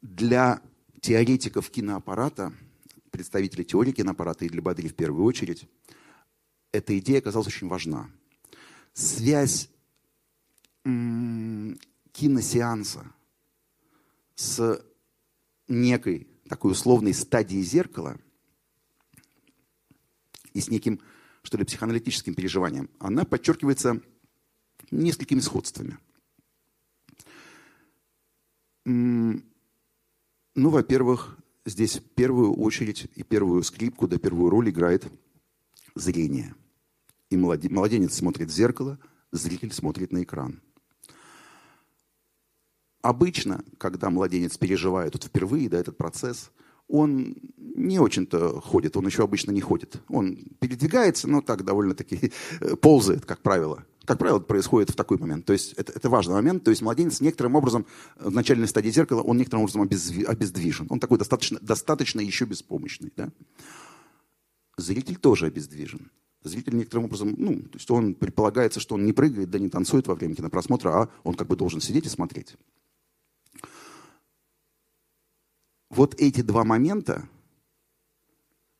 Для теоретиков киноаппарата – представителей теории киноаппарата и для Бадри в первую очередь, эта идея оказалась очень важна. Связь киносеанса с некой такой условной стадией зеркала и с неким, что ли, психоаналитическим переживанием, она подчеркивается несколькими сходствами. Ну, во-первых, здесь первую очередь и первую скрипку, да первую роль играет зрение. И младенец смотрит в зеркало, зритель смотрит на экран. Обычно, когда младенец переживает вот впервые да, этот процесс, он не очень-то ходит, он еще обычно не ходит. Он передвигается, но так довольно-таки э, ползает, как правило. Как правило, это происходит в такой момент. То есть это, это важный момент. То есть младенец некоторым образом в начальной стадии зеркала, он некоторым образом обездви, обездвижен. Он такой достаточно, достаточно еще беспомощный. Да? Зритель тоже обездвижен. Зритель некоторым образом, ну, то есть он предполагается, что он не прыгает, да не танцует во время кинопросмотра, а он как бы должен сидеть и смотреть. Вот эти два момента,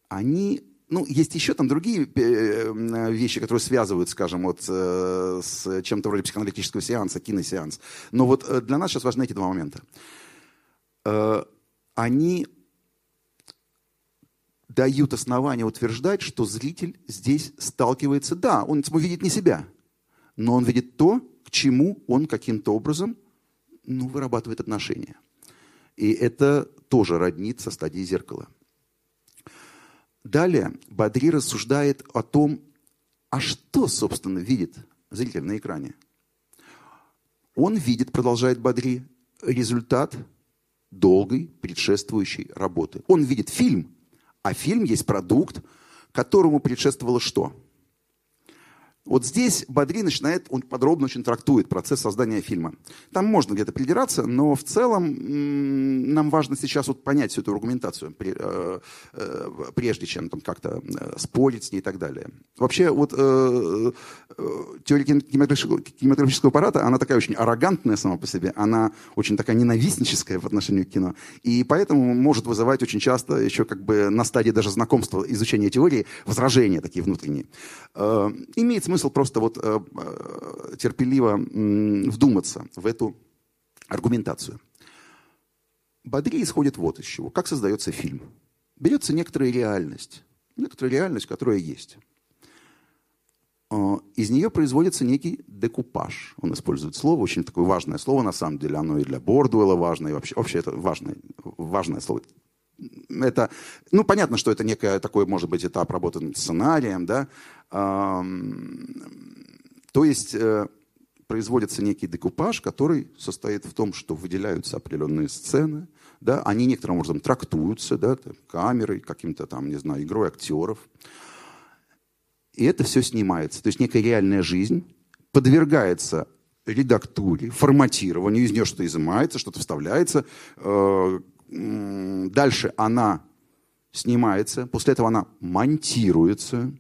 они ну, есть еще там другие э, вещи, которые связывают, скажем, вот э, с чем-то вроде психоаналитического сеанса, киносеанс. Но вот э, для нас сейчас важны эти два момента. Они дают основания утверждать, что зритель здесь сталкивается, да, он видит не себя, но он видит то, к чему он каким-то образом ну, вырабатывает отношения. И это тоже роднит со стадией зеркала. Далее Бадри рассуждает о том, а что, собственно, видит зритель на экране. Он видит, продолжает Бадри, результат долгой предшествующей работы. Он видит фильм, а фильм есть продукт, которому предшествовало что? Вот здесь Бадри начинает, он подробно очень трактует процесс создания фильма. Там можно где-то придираться, но в целом нам важно сейчас вот понять всю эту аргументацию, э, э, прежде чем там как-то э, спорить с ней и так далее. Вообще вот теория кинематографического аппарата, она такая очень аррогантная сама по себе, она очень такая ненавистническая в отношении к кино, и поэтому может вызывать очень часто еще как бы на стадии даже знакомства, изучения теории, возражения такие внутренние. Имеет смысл смысл просто вот э, э, терпеливо вдуматься в эту аргументацию. Бодри исходит вот из чего. Как создается фильм? Берется некоторая реальность, некоторая реальность, которая есть. Э, из нее производится некий декупаж. Он использует слово, очень такое важное слово, на самом деле. Оно и для Бордуэлла важно, и вообще, вообще это важное, важное слово это, ну, понятно, что это некое такое, может быть, этап работы над сценарием, да. То есть э, производится некий декупаж, который состоит в том, что выделяются определенные сцены, да, они некоторым образом трактуются, да, камерой, каким-то там, не знаю, игрой актеров. И это все снимается. То есть некая реальная жизнь подвергается редактуре, форматированию, из нее что-то изымается, что-то вставляется, э, дальше она снимается, после этого она монтируется,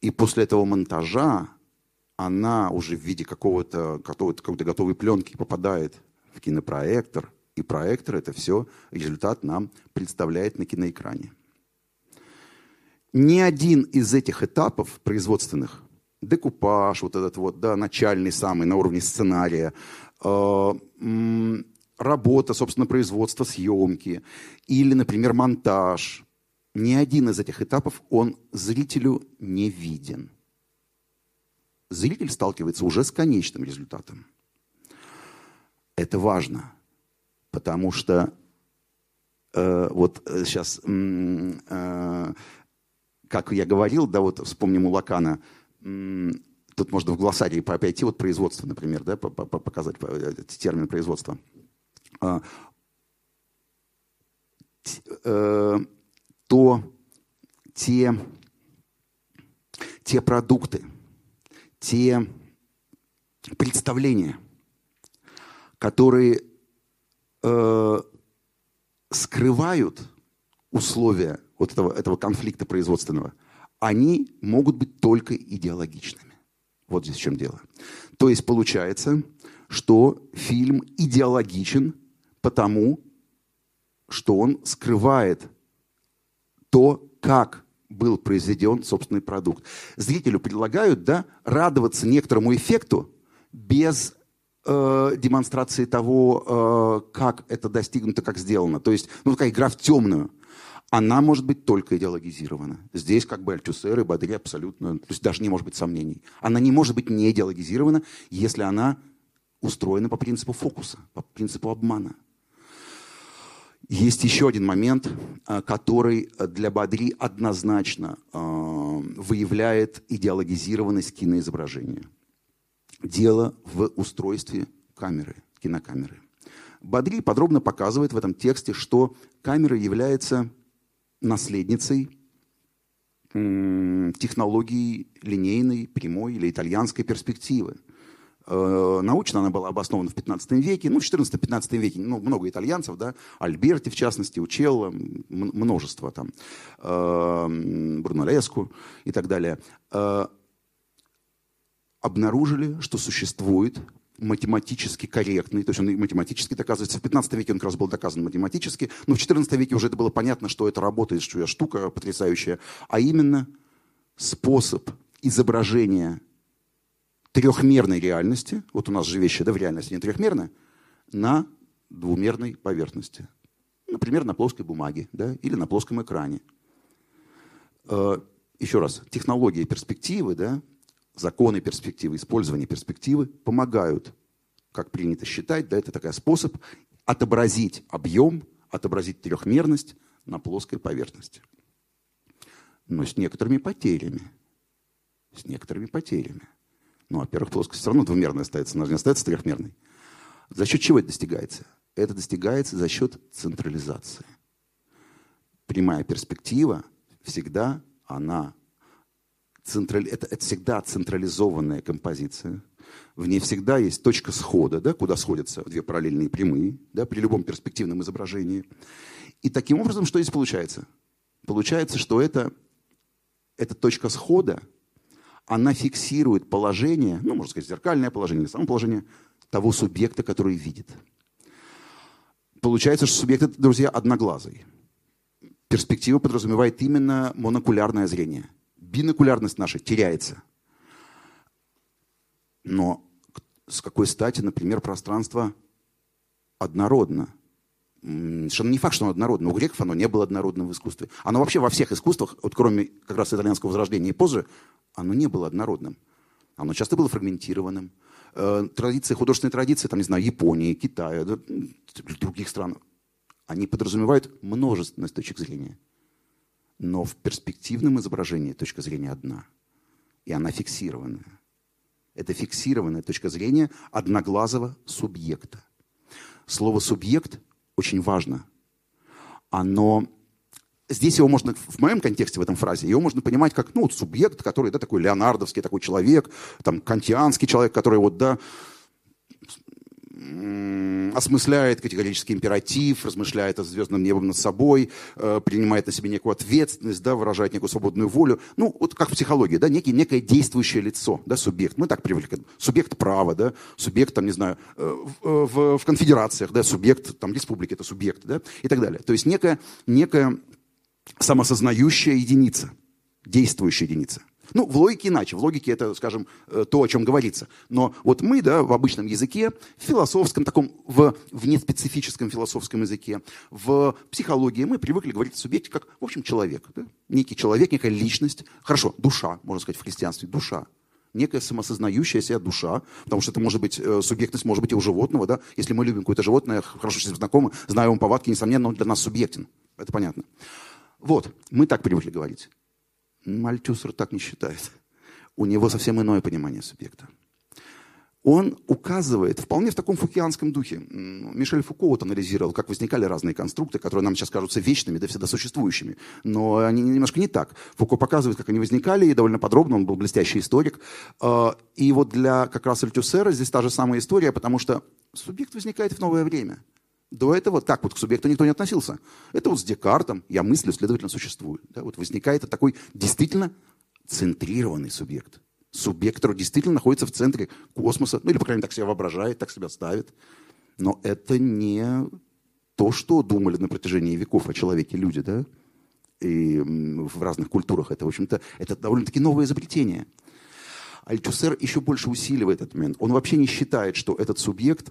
и после этого монтажа она уже в виде какого-то, какого-то, какой-то готовой пленки попадает в кинопроектор, и проектор это все, результат нам представляет на киноэкране. Ни один из этих этапов производственных, декупаж, вот этот вот, да, начальный самый на уровне сценария, э, работа, собственно, производства, съемки, или, например, монтаж, ни один из этих этапов, он зрителю не виден. Зритель сталкивается уже с конечным результатом. Это важно, потому что э, вот э, сейчас, м, э, как я говорил, да, вот вспомним у Лакана, м, тут можно в глоссарии пойти, вот производство, например, да, по- по- по- показать термин производства. А, э, то те, те продукты, те представления, которые э, скрывают условия вот этого, этого конфликта производственного, они могут быть только идеологичными. Вот здесь в чем дело. То есть получается, что фильм идеологичен потому, что он скрывает то, как был произведен собственный продукт. Зрителю предлагают да, радоваться некоторому эффекту без э, демонстрации того, э, как это достигнуто, как сделано. То есть, ну, такая игра в темную. Она может быть только идеологизирована. Здесь как бы Альтюсер и Бадри абсолютно, то есть даже не может быть сомнений. Она не может быть не идеологизирована, если она устроена по принципу фокуса, по принципу обмана. Есть еще один момент, а, который для Бадри однозначно а, выявляет идеологизированность киноизображения. Дело в устройстве камеры, кинокамеры. Бадри подробно показывает в этом тексте, что камера является наследницей технологии линейной, прямой или итальянской перспективы. Э, Научно она была обоснована в 15 веке, ну, в 14-15 веке, ну, много итальянцев, да, Альберти, в частности, Учелло, м- множество там, э, Брунеллеску и так далее, э, обнаружили, что существует математически корректный, то есть он математически доказывается. В 15 веке он как раз был доказан математически, но в 14 веке уже это было понятно, что это работает, что штука потрясающая, а именно способ изображения трехмерной реальности, вот у нас же вещи да, в реальности не трехмерные, на двумерной поверхности. Например, на плоской бумаге да, или на плоском экране. Э, Еще раз, технологии перспективы, да, законы перспективы, использование перспективы помогают, как принято считать, да, это такой способ отобразить объем, отобразить трехмерность на плоской поверхности. Но с некоторыми потерями. С некоторыми потерями. Ну, во-первых, плоскость все равно двумерная остается, она же не остается трехмерной. За счет чего это достигается? Это достигается за счет централизации. Прямая перспектива всегда она централи... это, это всегда централизованная композиция. В ней всегда есть точка схода, да, куда сходятся две параллельные прямые да, при любом перспективном изображении. И таким образом, что здесь получается? Получается, что это, эта точка схода, она фиксирует положение, ну, можно сказать, зеркальное положение, или само положение того субъекта, который видит. Получается, что субъект, это, друзья, одноглазый. Перспектива подразумевает именно монокулярное зрение. Бинокулярность наша теряется. Но с какой стати, например, пространство однородно? Совершенно не факт, что оно однородно. У греков оно не было однородным в искусстве. Оно вообще во всех искусствах, вот кроме как раз итальянского возрождения и позже, оно не было однородным. Оно часто было фрагментированным. Э, Традиции, художественные традиции, там, не знаю, Японии, Китая, других стран, они подразумевают множественность точек зрения. Но в перспективном изображении точка зрения одна. И она фиксированная. Это фиксированная точка зрения одноглазого субъекта. Слово «субъект» очень важно. Оно... Здесь его можно, в моем контексте, в этом фразе, его можно понимать как, ну, вот субъект, который, да, такой леонардовский такой человек, там, кантианский человек, который вот, да, осмысляет категорический императив, размышляет о звездном небом над собой, э, принимает на себе некую ответственность, да, выражает некую свободную волю. Ну, вот как в психологии, да, некий, некое действующее лицо, да, субъект. Мы так привыкли. Субъект права, да, субъект, там, не знаю, э, в, в- в конфедерациях, да, субъект, там, республики, это субъект, да, и так далее. То есть некая, некая самосознающая единица, действующая единица. Ну, в логике иначе. В логике это, скажем, э, то, о чем говорится. Но вот мы, да, в обычном языке, в философском таком, в, в неспецифическом философском языке, в психологии мы привыкли говорить о субъекте как, в общем, человек. да. Некий человек, некая личность. Хорошо, душа, можно сказать, в христианстве. Душа. Некая самосознающая себя душа, потому что это может быть, э, субъектность может быть и у животного, да. Если мы любим какое-то животное, хорошо ним знакомы, знаем его повадки, несомненно, он для нас субъектен. Это понятно. Вот, мы так привыкли говорить. Мальтюсер так не считает. У него совсем иное понимание субъекта. Он указывает, вполне в таком фукианском духе, Мишель Фуко вот анализировал, как возникали разные конструкты, которые нам сейчас кажутся вечными, да всегда существующими. Но они немножко не так. Фуко показывает, как они возникали, и довольно подробно, он был блестящий историк. Э, И вот для как раз Альтюсера здесь та же самая история, потому что субъект возникает в новое время. До этого так вот к субъекту никто не относился. Это вот с Декартом я мыслю, следовательно, существую. Да, вот возникает такой действительно центрированный субъект. Субъект, который действительно находится в центре космоса, ну или, по крайней мере, так себя воображает, так себя ставит. Но это не то, что думали на протяжении веков о человеке люди, да? И в разных культурах это, в общем-то, это довольно-таки новое изобретение. Альтюсер еще больше усиливает этот момент. Он вообще не считает, что этот субъект,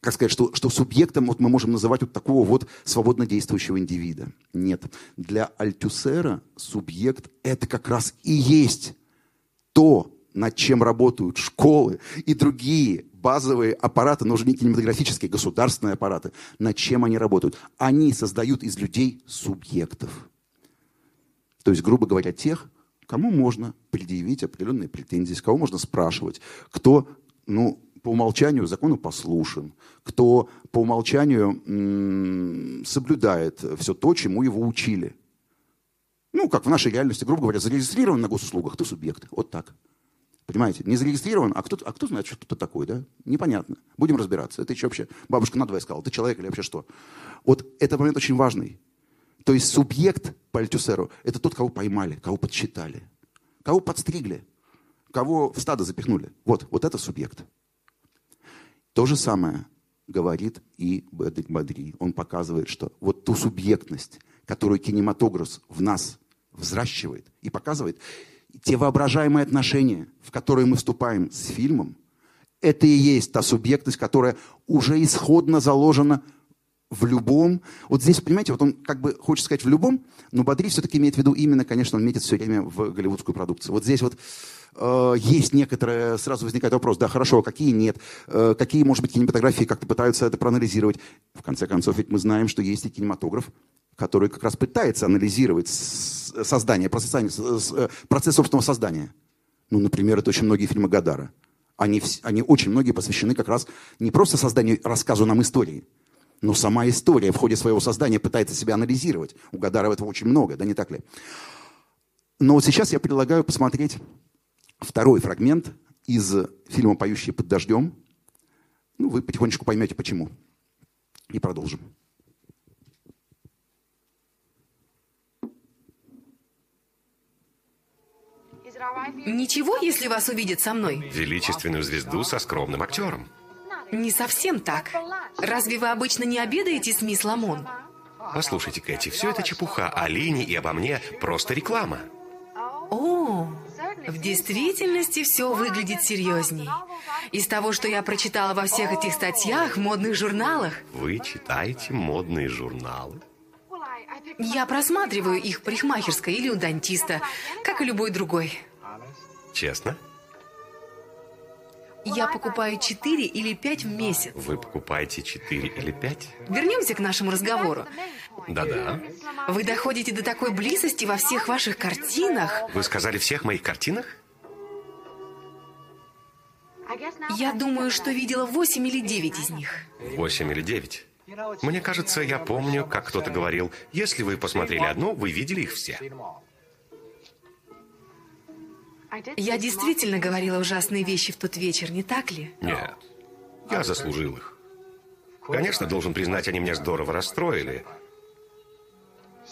как сказать, что, что субъектом вот мы можем называть вот такого вот свободно действующего индивида. Нет. Для Альтюсера субъект – это как раз и есть то, над чем работают школы и другие базовые аппараты, но уже не кинематографические, государственные аппараты, над чем они работают. Они создают из людей субъектов. То есть, грубо говоря, тех, кому можно предъявить определенные претензии, с кого можно спрашивать, кто, ну, по умолчанию закону послушен, кто по умолчанию соблюдает все то, чему его учили. Ну, как в нашей реальности, грубо говоря, зарегистрирован на госуслугах, ты субъект. Вот так. Понимаете? Не зарегистрирован, а кто, а кто знает, что ты такой, да? Непонятно. Будем разбираться. Это еще вообще бабушка надвое сказала. Ты человек или вообще что? Вот этот момент очень важный. То есть субъект по Альтюсеру – это тот, кого поймали, кого подсчитали, кого подстригли, кого в стадо запихнули. Вот, вот это субъект. То же самое говорит и Бедрик Бадри. Он показывает, что вот ту субъектность, которую кинематограф в нас взращивает и показывает, те воображаемые отношения, в которые мы вступаем с фильмом, это и есть та субъектность, которая уже исходно заложена в любом. Вот здесь, понимаете, вот он как бы хочет сказать в любом, но Бадри все-таки имеет в виду именно, конечно, он метит все время в голливудскую продукцию. Вот здесь вот э, есть некоторые, сразу возникает вопрос, да, хорошо, а какие нет, Э, какие, может быть, кинематографии как-то пытаются это проанализировать. В конце концов, ведь мы знаем, что есть и кинематограф, который как раз пытается анализировать создание, процесс, э, процесс собственного создания. Ну, например, это очень многие фильмы Гадара. Они, они очень многие посвящены как раз не просто созданию, рассказу нам истории, но сама история в ходе своего создания пытается себя анализировать. У Гадара этого очень много, да не так ли? Но вот сейчас я предлагаю посмотреть второй фрагмент из фильма «Поющие под дождем». Ну, вы потихонечку поймете, почему. И продолжим. Ничего, если вас увидят со мной? Величественную звезду со скромным актером. Не совсем так. Разве вы обычно не обедаете с мисс Ламон? Послушайте, Кэти, все это чепуха. О Лине и обо мне просто реклама. О, в действительности все выглядит серьезней. Из того, что я прочитала во всех этих статьях, в модных журналах, Вы читаете модные журналы? я просматриваю их в парикмахерской или у дантиста, как и любой другой. Честно? Я покупаю 4 или 5 в месяц. Вы покупаете 4 или 5? Вернемся к нашему разговору. Да-да. Вы доходите до такой близости во всех ваших картинах. Вы сказали всех моих картинах? Я думаю, что видела 8 или 9 из них. 8 или 9. Мне кажется, я помню, как кто-то говорил, если вы посмотрели одну, вы видели их все. Я действительно говорила ужасные вещи в тот вечер, не так ли? Нет. Я заслужил их. Конечно, должен признать, они меня здорово расстроили.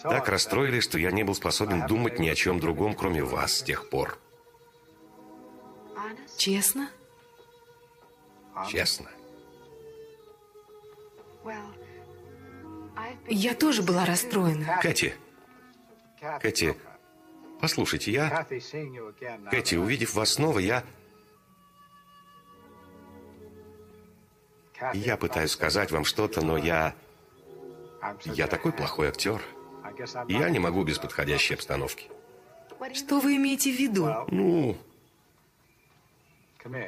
Так расстроили, что я не был способен думать ни о чем другом, кроме вас с тех пор. Честно? Честно. Я тоже была расстроена. Кэти, Кэти, послушайте, я... Кэти, увидев вас снова, я... Я пытаюсь сказать вам что-то, но я... Я такой плохой актер. Я не могу без подходящей обстановки. Что вы имеете в виду? Ну,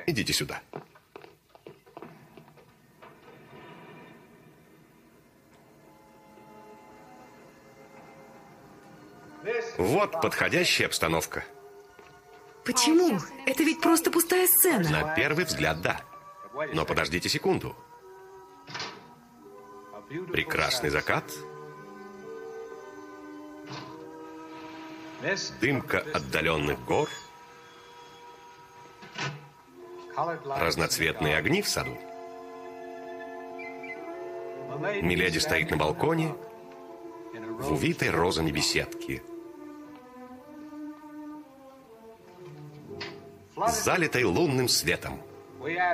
идите сюда. Вот подходящая обстановка. Почему? Это ведь просто пустая сцена. На первый взгляд, да. Но подождите секунду. Прекрасный закат. Дымка отдаленных гор. Разноцветные огни в саду. Миледи стоит на балконе в увитой розами беседке. Залитой лунным светом.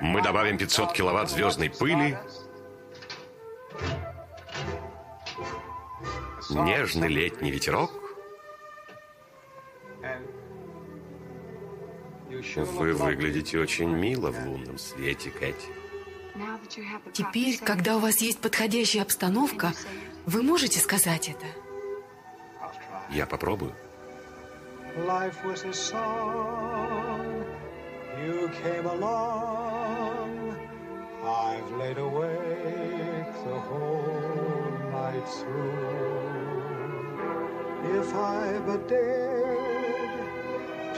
Мы добавим 500 киловатт звездной пыли. Нежный летний ветерок. Вы выглядите очень мило в лунном свете, Кэти. Теперь, когда у вас есть подходящая обстановка, вы можете сказать это? Я попробую. Life was a song. You came along. I've laid awake the whole night through. If I but dared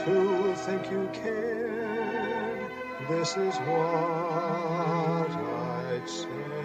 to think you cared, this is what I'd say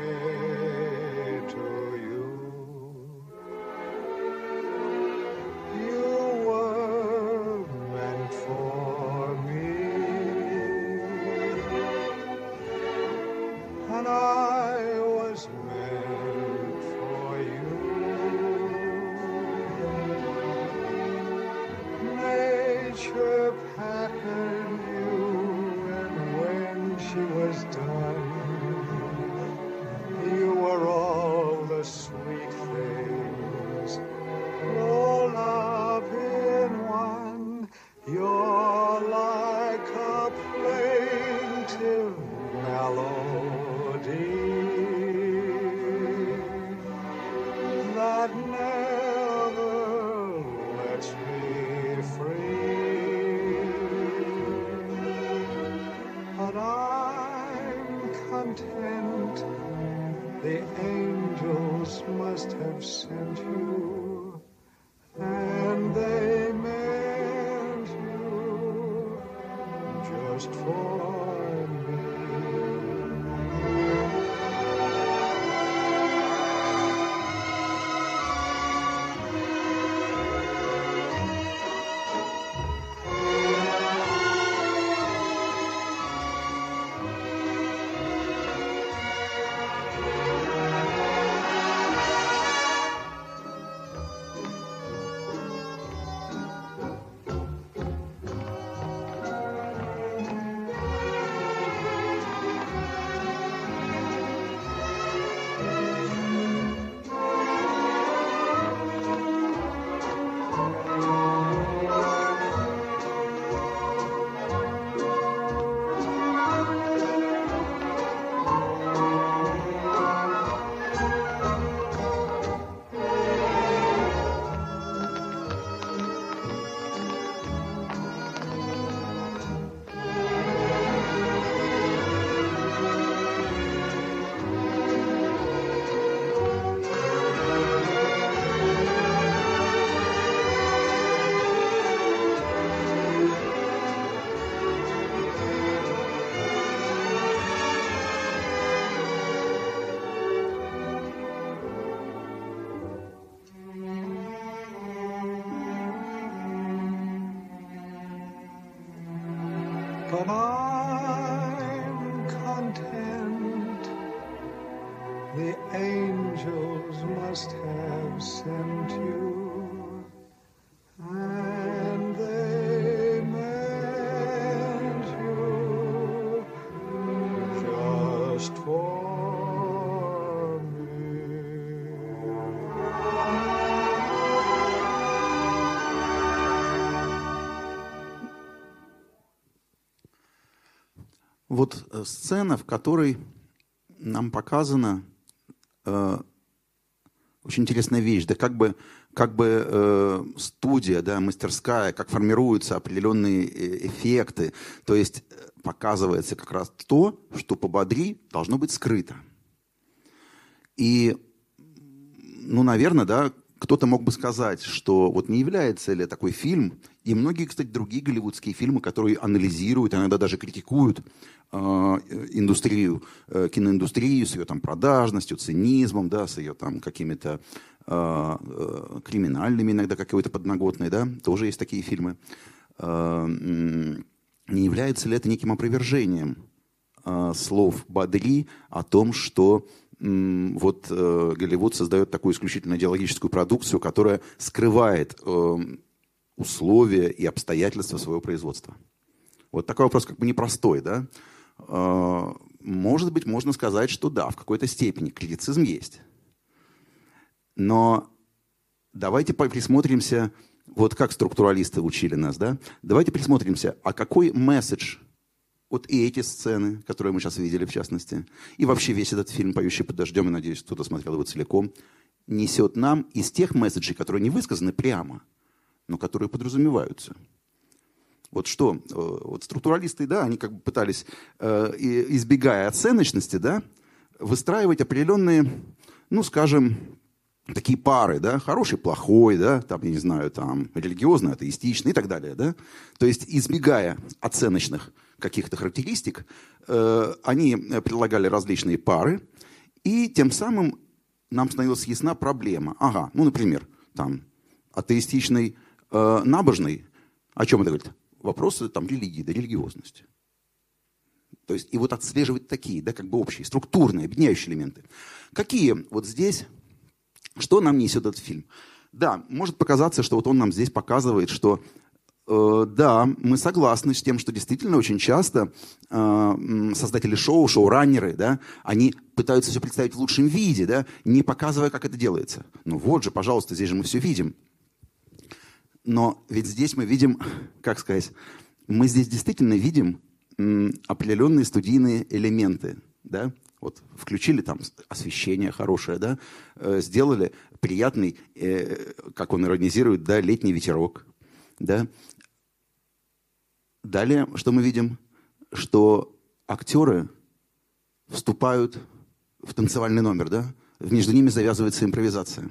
Вот э, сцена, в которой нам показана э, очень интересная вещь, да как бы, как бы э, студия, да, мастерская, как формируются определенные э, эффекты, то есть э, показывается как раз то, что по Бодри должно быть скрыто. И, ну, наверное, да, кто-то мог бы сказать, что вот не является ли такой фильм, и многие, кстати, другие голливудские фильмы, которые анализируют, иногда даже критикуют э, индустрию, э, киноиндустрию с ее там продажностью, цинизмом, да, с ее там какими-то э, э, криминальными иногда какой-то подноготной, да, тоже есть такие фильмы. Э, не является ли это неким опровержением э, слов Бадри о том, что вот э, Голливуд создает такую исключительно идеологическую продукцию, которая скрывает э, условия и обстоятельства своего производства. Вот такой вопрос как бы непростой, да? Э, Может быть, можно сказать, что да, в какой-то степени критицизм есть. Но давайте присмотримся, вот как структуралисты учили нас, да? Давайте присмотримся, а какой месседж вот и эти сцены, которые мы сейчас видели, в частности, и вообще весь этот фильм «Поющий под дождем», я надеюсь, кто-то смотрел его целиком, несет нам из тех месседжей, которые не высказаны прямо, но которые подразумеваются. Вот что, э, вот структуралисты, да, они как бы пытались, э, избегая оценочности, да, выстраивать определенные, ну, скажем, такие пары, да, хороший, плохой, да, там, я не знаю, там, религиозный, атеистичный и так далее, да. То есть, избегая оценочных каких-то характеристик, э, они предлагали различные пары, и тем самым нам становилась ясна проблема. Ага, ну, например, там, атеистичный, э, набожный, о чем это говорит? Вопросы там религии, да, религиозности. То есть, и вот отслеживать такие, да, как бы общие, структурные, объединяющие элементы. Какие вот здесь что нам несет этот фильм? Да, может показаться, что вот он нам здесь показывает, что да, мы согласны с тем, что действительно очень часто э, создатели шоу, шоураннеры, да, они пытаются все представить в лучшем виде, да, не показывая, как это делается. Ну вот же, пожалуйста, здесь же мы все видим. Но ведь здесь мы видим, как сказать, мы здесь действительно видим определенные студийные элементы, да, вот включили там освещение хорошее, да, э, сделали приятный, э, как он иронизирует, да, летний ветерок, да. Далее, что мы видим? Что актеры вступают в танцевальный номер, да, между ними завязывается импровизация.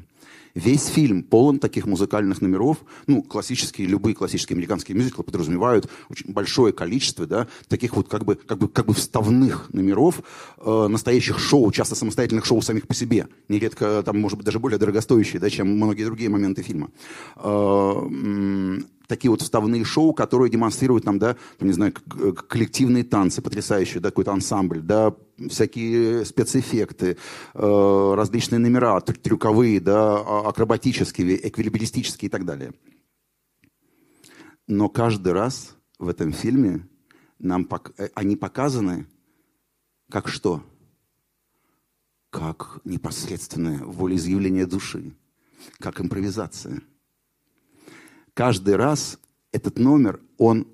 Весь фильм полон таких музыкальных номеров. Ну, классические, любые классические американские мюзиклы подразумевают очень большое количество, да, таких вот как бы, как бы, как бы вставных номеров, э, настоящих шоу, часто самостоятельных шоу самих по себе. Нередко там, может быть, даже более дорогостоящие, да, чем многие другие моменты фильма. Э, такие вот вставные шоу, которые демонстрируют нам, да, там, не знаю, коллективные танцы потрясающие, да, какой-то ансамбль, да, всякие спецэффекты, э, различные номера, трю- трюковые, да, а- акробатические, эквилибристические и так далее. Но каждый раз в этом фильме нам пок- э, они показаны как что? Как непосредственное волеизъявление души, как импровизация каждый раз этот номер, он,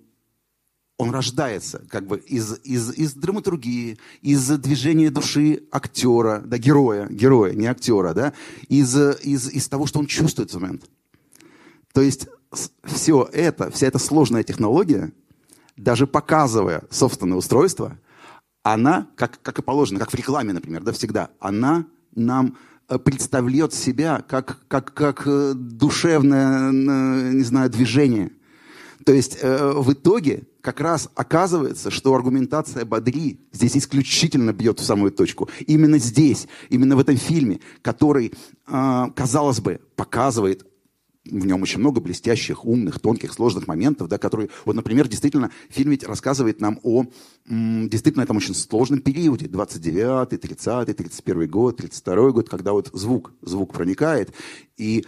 он рождается как бы из, из, из драматургии, из движения души актера, да, героя, героя, не актера, да, из, из, из того, что он чувствует в момент. То есть все это, вся эта сложная технология, даже показывая собственное устройство, она, как, как и положено, как в рекламе, например, да, всегда, она нам представляет себя как, как, как э, душевное, э, не знаю, движение. То есть э, в итоге как раз оказывается, что аргументация Бадри здесь исключительно бьет в самую точку. Именно здесь, именно в этом фильме, который, э, казалось бы, показывает в нем очень много блестящих, умных, тонких, сложных моментов, да, которые, вот, например, действительно, фильм ведь рассказывает нам о м, действительно этом очень сложном периоде, 29-й, 30-й, 31 год, 32 год, когда вот звук, звук проникает, и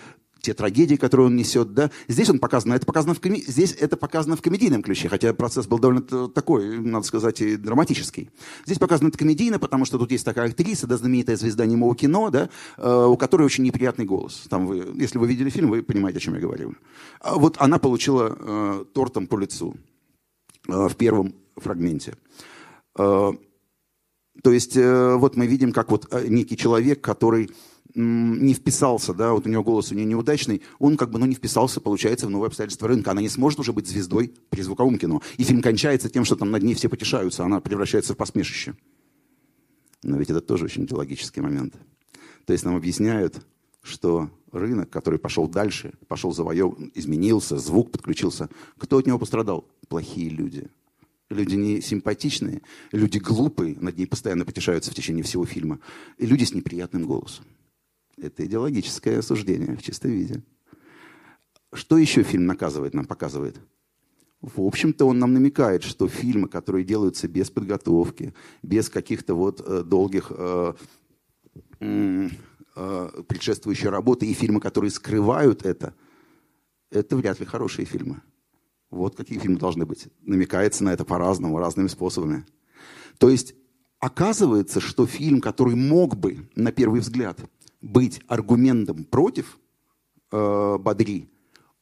те трагедии, которые он несет, да, здесь он показан, это показано в коми... здесь это показано в комедийном ключе, хотя процесс был довольно такой, надо сказать, и драматический. Здесь показано это комедийно, потому что тут есть такая актриса, да, знаменитая звезда немого кино, да, э, у которой очень неприятный голос. Там вы, если вы видели фильм, вы понимаете, о чем я говорю. А вот она получила э, тортом по лицу э, в первом фрагменте. Э, то есть э, вот мы видим, как вот э, некий человек, который не вписался, да, вот у него голос у нее неудачный, он как бы, ну, не вписался, получается, в новые обстоятельства рынка. Она не сможет уже быть звездой при звуковом кино. И фильм кончается тем, что там над ней все потешаются, она превращается в посмешище. Но ведь это тоже очень идеологический момент. То есть нам объясняют, что рынок, который пошел дальше, пошел завоев, изменился, звук подключился. Кто от него пострадал? Плохие люди. Люди не симпатичные, люди глупые, над ней постоянно потешаются в течение всего фильма, и люди с неприятным голосом. Это идеологическое осуждение в чистом виде. Что еще фильм наказывает, нам показывает? В общем-то, он нам намекает, что фильмы, которые делаются без подготовки, без каких-то вот э, долгих э, э, предшествующей работы, и фильмы, которые скрывают это, это вряд ли хорошие фильмы. Вот какие фильмы должны быть. Намекается на это по-разному, разными способами. То есть оказывается, что фильм, который мог бы, на первый взгляд, быть аргументом против э, Бадри,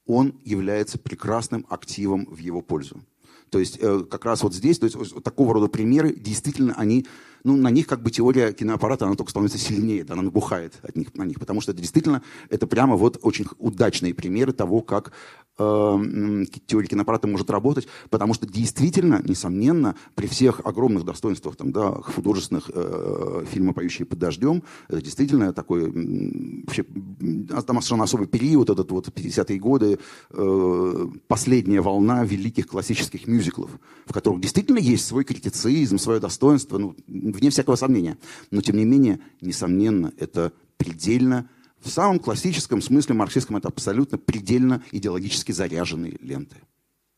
он является прекрасным активом в его пользу. То есть э, как раз вот здесь, то есть вот такого рода примеры, действительно, они, ну, на них как бы теория киноаппарата, она только становится сильнее, да, она набухает от них, на них, потому что это действительно, это прямо вот очень удачные примеры того, как э, теория киноаппарата может работать, потому что действительно, несомненно, при всех огромных достоинствах там, да, художественных э, фильма «Поющие под дождем», это действительно такой вообще там совершенно особый период, этот вот 50-е годы, э, последняя волна великих классических мюзиклов, в которых действительно есть свой критицизм, свое достоинство, ну, вне всякого сомнения. Но, тем не менее, несомненно, это предельно в самом классическом смысле марксистском это абсолютно предельно идеологически заряженные ленты.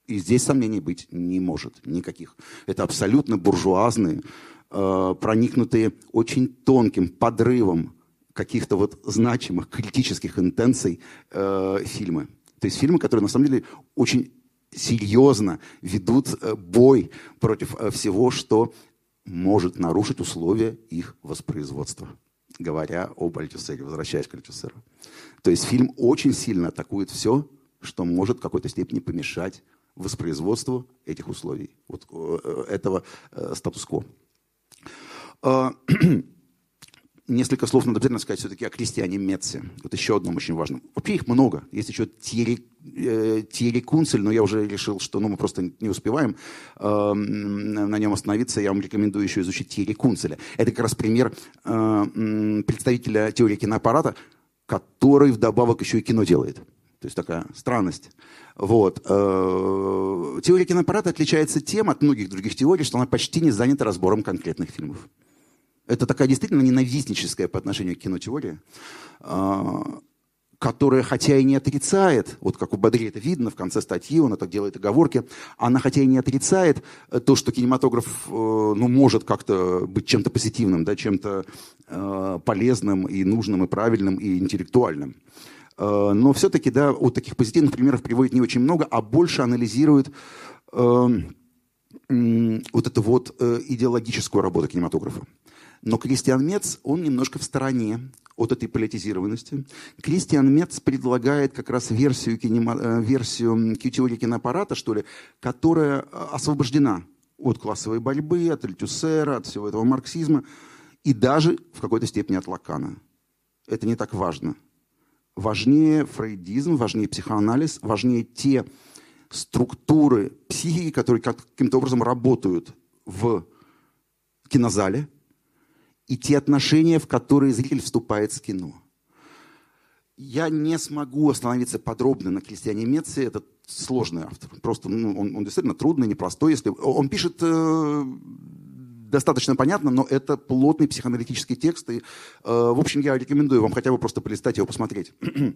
И здесь сомнений быть не может никаких. Это абсолютно буржуазные, э, проникнутые очень тонким подрывом каких-то вот значимых критических интенций э, фильмы. То есть фильмы, которые на самом деле очень серьезно ведут э, бой против всего, что может нарушить условия их воспроизводства говоря об Альтюсере, возвращаясь к Альтюсеру. То есть фильм очень сильно атакует все, что может в какой-то степени помешать воспроизводству этих условий, вот э, этого э, статус-кво. Несколько слов надо обязательно сказать все-таки о крестьяне Метце. Вот еще одном очень важном. Вообще их много. Есть еще Тири, э, Тири Кунцель, но я уже решил, что ну, мы просто не успеваем э, на нем остановиться. Я вам рекомендую еще изучить Тири Кунцеля. Это как раз пример э, представителя теории киноаппарата, который вдобавок еще и кино делает. То есть такая странность. Вот. Э, Теория киноаппарата отличается тем от многих других теорий, что она почти не занята разбором конкретных фильмов. Это такая действительно ненавистническая по отношению к кино теория, а, которая, хотя и не отрицает, вот как у Бодри это видно в конце статьи, он это делает оговорки, она хотя и не отрицает э, то, что кинематограф э, ну, может как-то быть чем-то позитивным, да, чем-то э, полезным и нужным, и правильным, и интеллектуальным. Но все-таки, да, вот таких позитивных примеров приводит не очень много, а больше анализирует вот эту вот идеологическую работу кинематографа. Но Кристиан Мец, он немножко в стороне от этой политизированности. Кристиан Мец предлагает как раз версию, кинема, э, версию теории киноаппарата, что ли, которая э, освобождена от классовой борьбы, от Альтюсера, от всего этого марксизма, и даже в какой-то степени от Лакана. Это не так важно. Важнее фрейдизм, важнее психоанализ, важнее те структуры психики, которые каким-то образом работают в кинозале, и те отношения, в которые зритель вступает в кино. Я не смогу остановиться подробно на Кристиане Меце. Это сложный автор. Просто ну, он, он действительно трудный, непростой. Если... Он пишет э, достаточно понятно, но это плотный психоаналитический текст. И, э, в общем, я рекомендую вам хотя бы просто полистать его, посмотреть.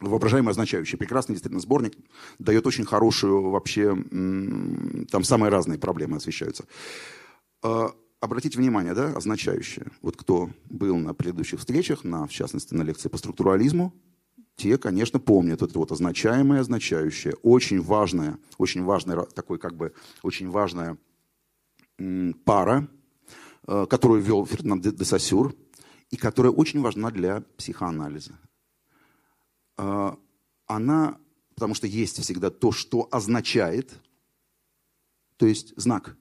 Воображаемое означающее. Прекрасный действительно сборник. Дает очень хорошую вообще... Там самые разные проблемы освещаются. Обратите внимание, да, означающее. Вот кто был на предыдущих встречах, на, в частности, на лекции по структурализму, те, конечно, помнят это вот означаемое, означающее. Очень важная, очень важная, такой как бы, очень важная пара, э, которую вел Фердинанд де, де Сассюр, и которая очень важна для психоанализа. Э, Она, потому что есть всегда то, что означает, то есть знак,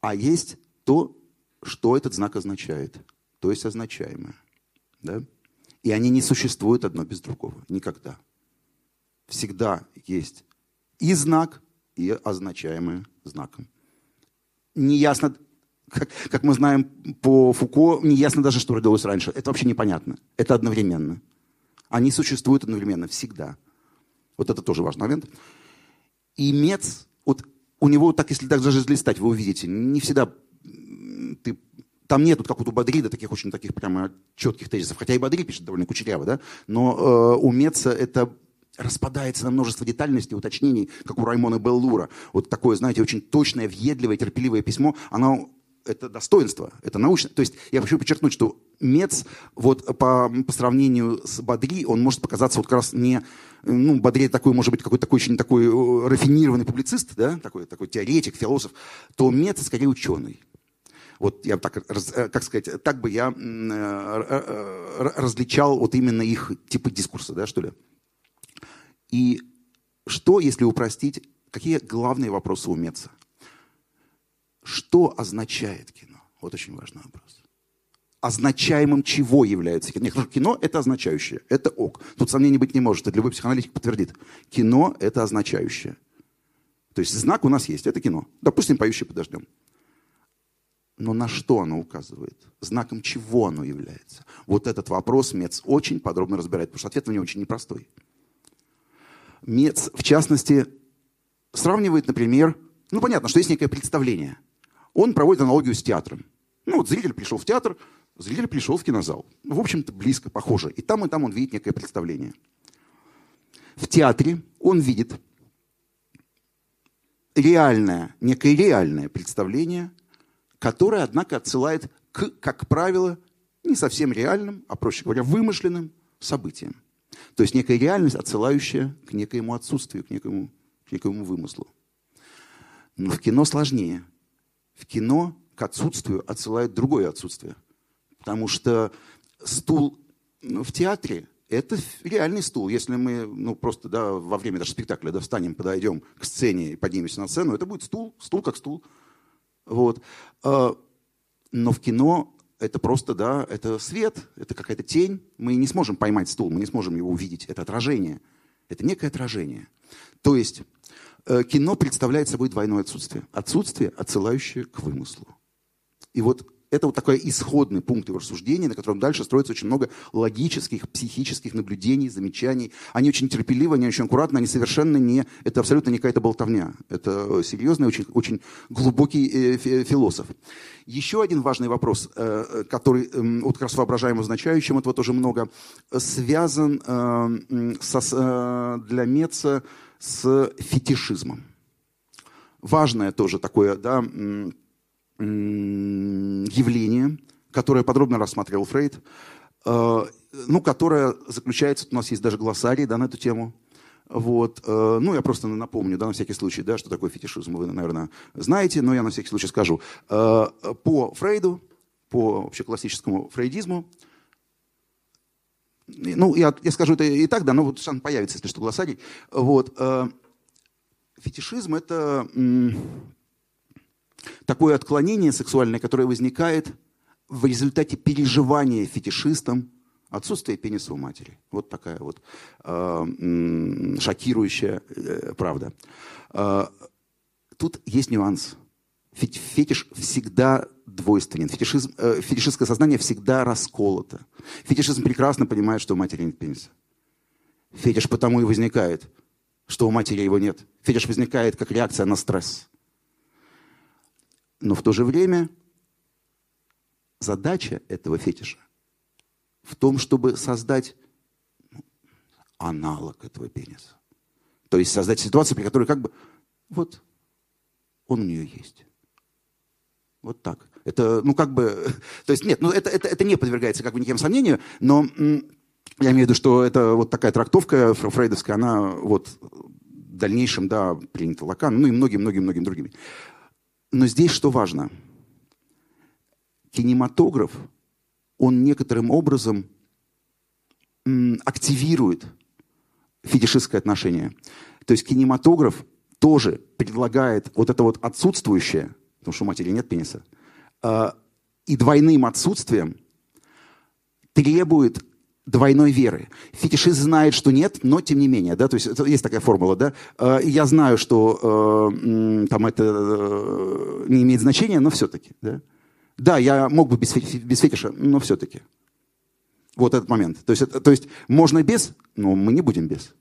а есть то, что этот знак означает, то есть означаемое. Да? И они не существуют одно без другого. Никогда. Всегда есть и знак, и означаемое знаком. Неясно, как, как мы знаем по Фуко, неясно даже, что родилось раньше. Это вообще непонятно. Это одновременно. Они существуют одновременно всегда. Вот это тоже важный момент. И Мец, вот у него так, если так даже листать, вы увидите, не всегда ты там нет, вот как вот у Бадрида, таких очень таких прямо четких тезисов. Хотя и Бадри пишет довольно кучеряво, да? Но э, у Меца это распадается на множество детальностей, уточнений, как у Раймона Беллура. Вот такое, знаете, очень точное, въедливое, терпеливое письмо, оно это достоинство, это научно. То есть я хочу подчеркнуть, что Мец вот по, по сравнению с Бадри, он может показаться вот как раз не... Ну, Бадри такой, может быть, какой-то такой очень такой э, рафинированный публицист, да, такой, такой теоретик, философ, то Мец скорее ученый. Вот я так, э, как сказать, так бы я э, э, э, различал вот именно их типы дискурса, да, что ли. И что, если упростить, какие главные вопросы у Меца? Что означает кино? Вот очень важный вопрос. Означаемым чего является кино? Нет, хорошо, кино – это означающее, это ок. Тут сомнений быть не может, это любой психоаналитик подтвердит. Кино – это означающее. То есть знак у нас есть, это кино. Допустим, «Поющий подождем». Но на что оно указывает? Знаком чего оно является? Вот этот вопрос Мец очень подробно разбирает, потому что ответ на него очень непростой. Мец, в частности, сравнивает, например, ну, понятно, что есть некое представление. Он проводит аналогию с театром. Ну, вот зритель пришел в театр, зритель пришел в кинозал. Ну, В общем-то, близко, похоже. И там, и там он видит некое представление. В театре он видит реальное, некое реальное представление, которое, однако, отсылает к, как правило, не совсем реальным, а, проще говоря, вымышленным событиям. То есть некая реальность, отсылающая к некоему отсутствию, к некому, к некоему вымыслу. Но в кино сложнее. В кино к отсутствию отсылает другое отсутствие. Потому что стул ну, в театре – это реальный стул. Если мы ну, просто да, во время даже спектакля да, встанем, подойдем к сцене и поднимемся на сцену, это будет стул, стул как стул. Вот. А, Но в кино это просто, да, это свет, это какая-то тень. Мы не сможем поймать стул, мы не сможем его увидеть. Это отражение. Это некое отражение. То есть кино представляет собой двойное отсутствие. Отсутствие, отсылающее к вымыслу. И вот это вот такой исходный пункт его рассуждения, на котором дальше строится очень много логических, психических наблюдений, замечаний. Они очень терпеливы, они очень аккуратны, они совершенно не... Это абсолютно не какая-то болтовня. Это серьезный, очень, очень глубокий э, фи- философ. Еще один важный вопрос, э, который э, вот как раз воображаем означающим, этого тоже много, связан э, со, э, для Меца с фетишизмом. Важное тоже такое, да, явление, которое подробно рассматривал Фрейд, э, ну, которое заключается, у нас есть даже глоссарий да, на эту тему. Вот. э, Ну, я просто напомню, да, на всякий случай, да, что такое фетишизм, вы, наверное, знаете, но я на всякий случай скажу. Э, По Фрейду, по общеклассическому фрейдизму, ну, я, я скажу это и так, да, но вот сам появится, если что, глоссарий. Вот. Фетишизм – это такое отклонение сексуальное, которое возникает в результате переживания фетишистом отсутствия пениса у матери. Вот такая вот э, шокирующая э, правда. Э, тут есть нюанс. Фет- Фетиш всегда двойственен. Фетишизм, э, фетишистское сознание всегда расколото. Фетишизм прекрасно понимает, что у матери нет пениса. Фетиш потому и возникает, что у матери его нет. Фетиш возникает как реакция на стресс. Но в то же время задача этого фетиша в том, чтобы создать ну, аналог этого пениса. То есть создать ситуацию, при которой как бы вот он у нее есть. Вот так. Это, ну, как бы, то есть, нет, ну, это, это, это не подвергается как бы никаким сомнению, но я имею в виду, что это вот такая трактовка фр- фрейдовская, она вот в дальнейшем, да, принята Лаканом, ну и многим-многим-многим другими. Но здесь что важно? Кинематограф, он некоторым образом активирует фетишистское отношение. То есть кинематограф тоже предлагает вот это вот отсутствующее, потому что у матери нет пениса, а, и двойным отсутствием требует двойной веры. Фетишист знает, что нет, но тем не менее, да, то есть это, есть такая формула, да. Э, Я знаю, что э, там это э, не имеет значения, но все-таки, да. Да, я мог бы без, без фетиша, но все-таки. Вот этот момент. То есть, это- то есть можно без, но мы не будем без.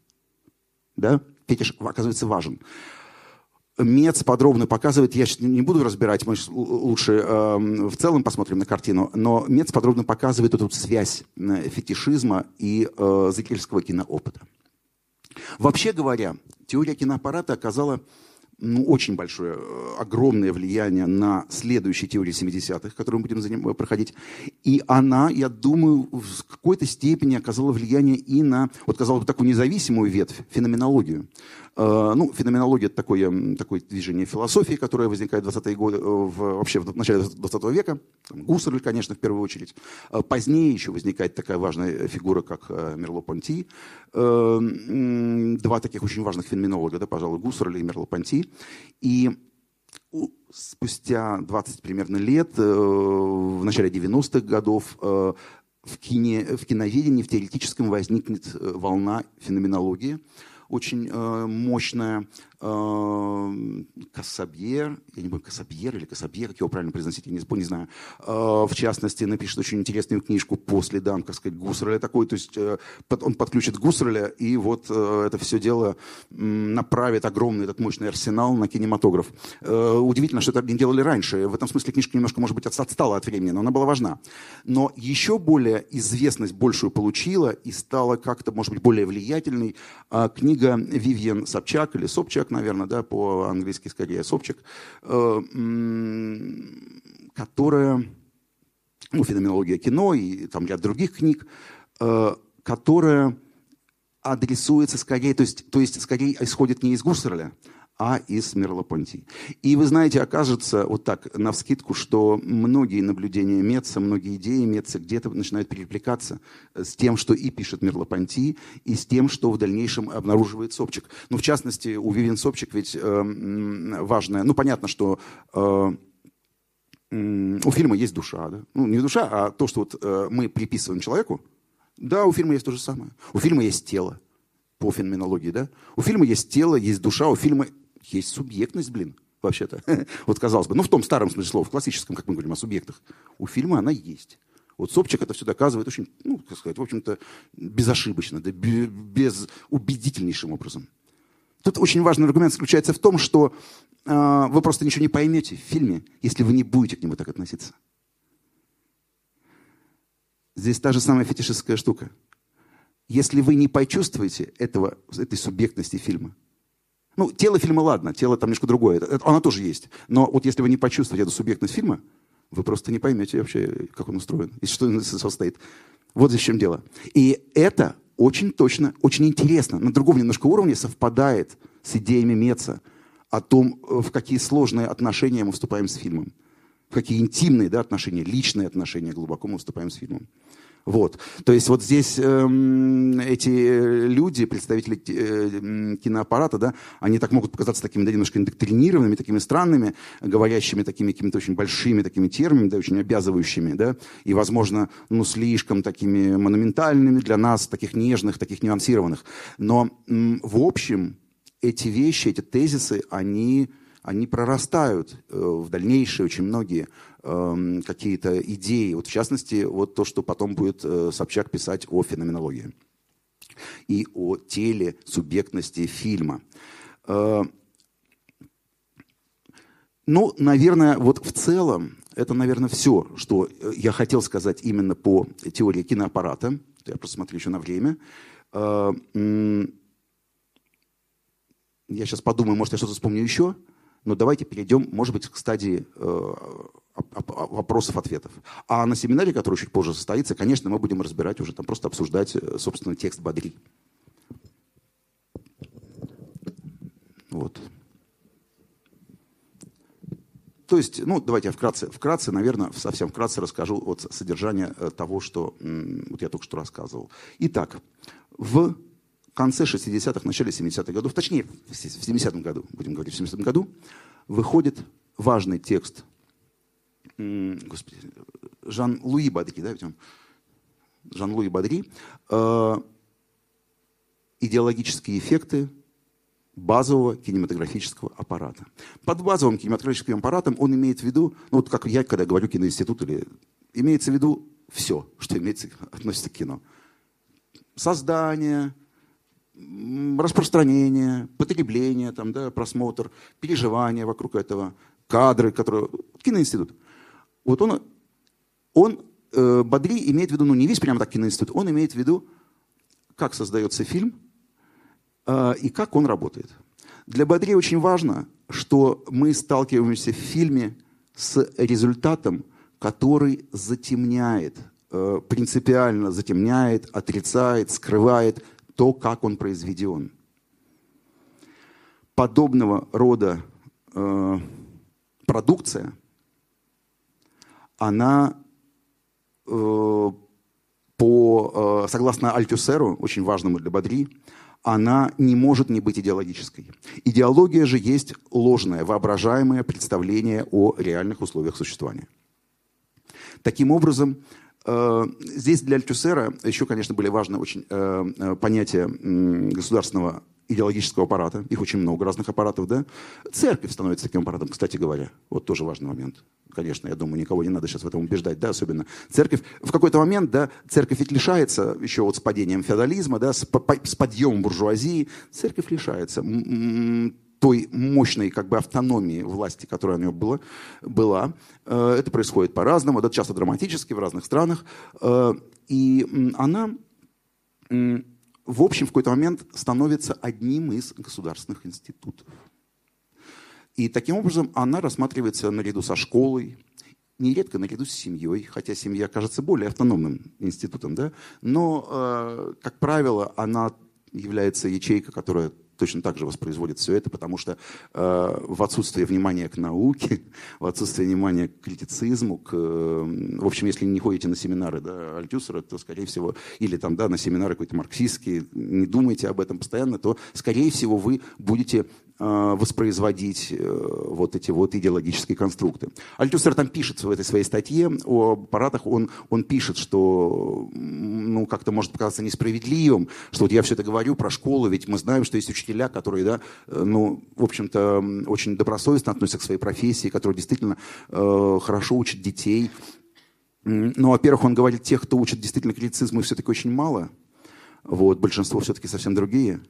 Да? Фетиш, оказывается, важен. Мец подробно показывает, я сейчас не буду разбирать, мы лучше эм, в целом посмотрим на картину, но Мец подробно показывает эту связь э, фетишизма и э, зрительского киноопыта. Вообще говоря, теория киноаппарата оказала ну, очень большое, э, огромное влияние на следующие теории 70-х, которые мы будем за э, проходить. И она, я думаю, в какой-то степени оказала влияние и на, вот казалось бы, такую независимую ветвь, феноменологию. Э, Ну, феноменология – это такое, такое движение философии, которое возникает в 20-е годы, э, в, вообще в начале 20 века. Гуссерль, конечно, в первую очередь. Э, Позднее еще возникает такая важная фигура, как Мерло-Понти. Два таких очень важных феноменолога, да, пожалуй, Гуссерль и Мерло-Понти. И спустя 20 примерно лет, в начале 90-х годов, в, кине, в киноведении, в теоретическом возникнет волна феноменологии, очень э, мощная. Э, Кассабьер, я не помню, Кассабьер или Кассабьер, как его правильно произносить, я не, не знаю. Э, в частности, напишет очень интересную книжку по следам, как сказать, Гуссерля такой, то есть э, он подключит Гуссерля, и вот э, это все дело м, направит огромный этот мощный арсенал на кинематограф. Э, Удивительно, что это не делали раньше. В этом смысле книжка немножко, может быть, отс- отстала от времени, но она была важна. Но еще более известность большую получила и стала как-то, может быть, более влиятельной а, книга Вивьен Собчак, или Собчак, наверное, да, по-английски скорее Собчак, э, которая ну, феноменология кино и там ряд других книг, э, которая адресуется скорее, то есть, то есть скорее исходит не из Гуссерля, а из Мерло-Понти. И вы знаете, окажется вот так, на вскидку, что многие наблюдения Меца, многие идеи Меца где-то начинают перекликаться с тем, что и пишет Мерло-Понти, и с тем, что в дальнейшем обнаруживает Собчик. Ну, в частности, у Вивен Собчик ведь э, важное, ну, понятно, что э, у фильма есть душа, да? Ну, не душа, а то, что вот э, мы приписываем человеку, да, у фильма есть то же самое. У фильма есть тело, по феноменологии, да? У фильма есть тело, есть душа, у фильма есть субъектность, блин, вообще-то. Вот казалось бы, ну в том старом смысле слова, в классическом, как мы говорим о субъектах. У фильма она есть. Вот Собчак это все доказывает очень, ну, как сказать, в общем-то, безошибочно, да, бе- безубедительнейшим образом. Тут очень важный аргумент заключается в том, что э, вы просто ничего не поймете в фильме, если вы не будете к нему так относиться. Здесь та же самая фетишистская штука. Если вы не почувствуете этого, этой субъектности фильма, ну, тело фильма, ладно, тело там немножко другое, это- оно тоже есть. Но вот если вы не почувствуете эту субъектность фильма, вы просто не поймете вообще, как он устроен, из что он состоит. Вот здесь в чем дело. И это очень точно, очень интересно, на другом немножко уровне совпадает с идеями Меца о том, э, в какие сложные отношения мы вступаем с фильмом. В какие интимные да, отношения, личные отношения глубоко мы вступаем с фильмом. Вот. То есть вот здесь эм, эти э, люди, представители э, киноаппарата, да, они так могут показаться такими да, немножко индоктринированными, такими странными, говорящими такими какими-то очень большими такими терминами, да, очень обязывающими, да, и, возможно, ну, слишком такими монументальными для нас, таких нежных, таких нюансированных. Но в общем эти вещи, эти тезисы, они они прорастают э, в дальнейшие очень многие эм, какие-то идеи. Вот в частности, вот то, что потом будет э, Собчак писать о феноменологии и о теле субъектности фильма. Э, ну, наверное, вот в целом это, наверное, все, что я хотел сказать именно по теории киноаппарата. Я просто смотрю еще на время. Я сейчас подумаю, может, я что-то вспомню еще, но давайте перейдем, может быть, к стадии э, оп- вопросов-ответов. А на семинаре, который чуть позже состоится, конечно, мы будем разбирать уже, там просто обсуждать, э, собственно, текст Бадри. Вот. То есть, ну, давайте я вкратце, вкратце, наверное, совсем вкратце расскажу вот содержание э, того, что вот я только что рассказывал. Итак, в конце 60-х, начале 70-х годов, точнее, в се- в 70-м году, будем говорить, в 70-м году, выходит важный текст, господи, Жан-Луи Бадри, да, ведь он? Жан-Луи Бадри, э, идеологические эффекты базового кинематографического аппарата. Под базовым кинематографическим аппаратом он имеет в виду, ну вот как я, когда говорю киноинститут, или имеется в виду все, что имеется, относится к кино. Создание, распространение, потребление, там, да, просмотр, переживания вокруг этого, кадры, которые... Киноинститут. Вот он, он э, Бадри имеет в виду, ну не весь прямо так киноинститут, он имеет в виду, как создается фильм, э, и как он работает. Для Бадри очень важно, что мы сталкиваемся в фильме с результатом, который затемняет, э, принципиально затемняет, отрицает, скрывает то, как он произведен. Подобного рода э, продукция, она э, по, э, согласно Альтюсеру, очень важному для Бадри, она не может не быть идеологической. Идеология же есть ложное, воображаемое представление о реальных условиях существования. Таким образом, здесь для Альтюсера еще, конечно, были важны очень э, э, понятия государственного идеологического аппарата. Их очень много разных аппаратов, да. Церковь становится таким аппаратом, кстати говоря. Вот тоже важный момент. Конечно, я думаю, никого не надо сейчас в этом убеждать, да, особенно церковь. В какой-то момент, да, церковь ведь лишается еще вот с падением феодализма, да, с, по- с подъемом буржуазии. Церковь лишается той мощной как бы автономии власти, которая у нее была, была. Э, Это происходит по-разному, да, часто драматически в разных странах. Э, И она в общем, в какой-то момент становится одним из государственных институтов. И таким образом она рассматривается наряду со школой, нередко наряду с семьей, хотя семья кажется более автономным институтом, да? но, э, как правило, она является ячейкой, которая точно так же воспроизводит все это, потому что э, в отсутствие внимания к науке, в отсутствие внимания к критицизму, к, э, в общем, если не ходите на семинары да, Альтюсера, то, скорее всего, или там, да, на семинары какой-то марксистские, не думайте об этом постоянно, то, скорее всего, вы будете воспроизводить э, вот эти вот идеологические конструкты. Альтюсер там пишет в этой своей статье о аппаратах, он, он пишет, что ну, как-то может показаться несправедливым, что вот я все это говорю про школу, ведь мы знаем, что есть учителя, которые, да, э, ну, в общем-то, очень добросовестно относятся к своей профессии, которые действительно э, хорошо учат детей. Ну, во-первых, он говорит, тех, кто учит действительно критицизму, все-таки очень мало. Вот, большинство все-таки совсем другие.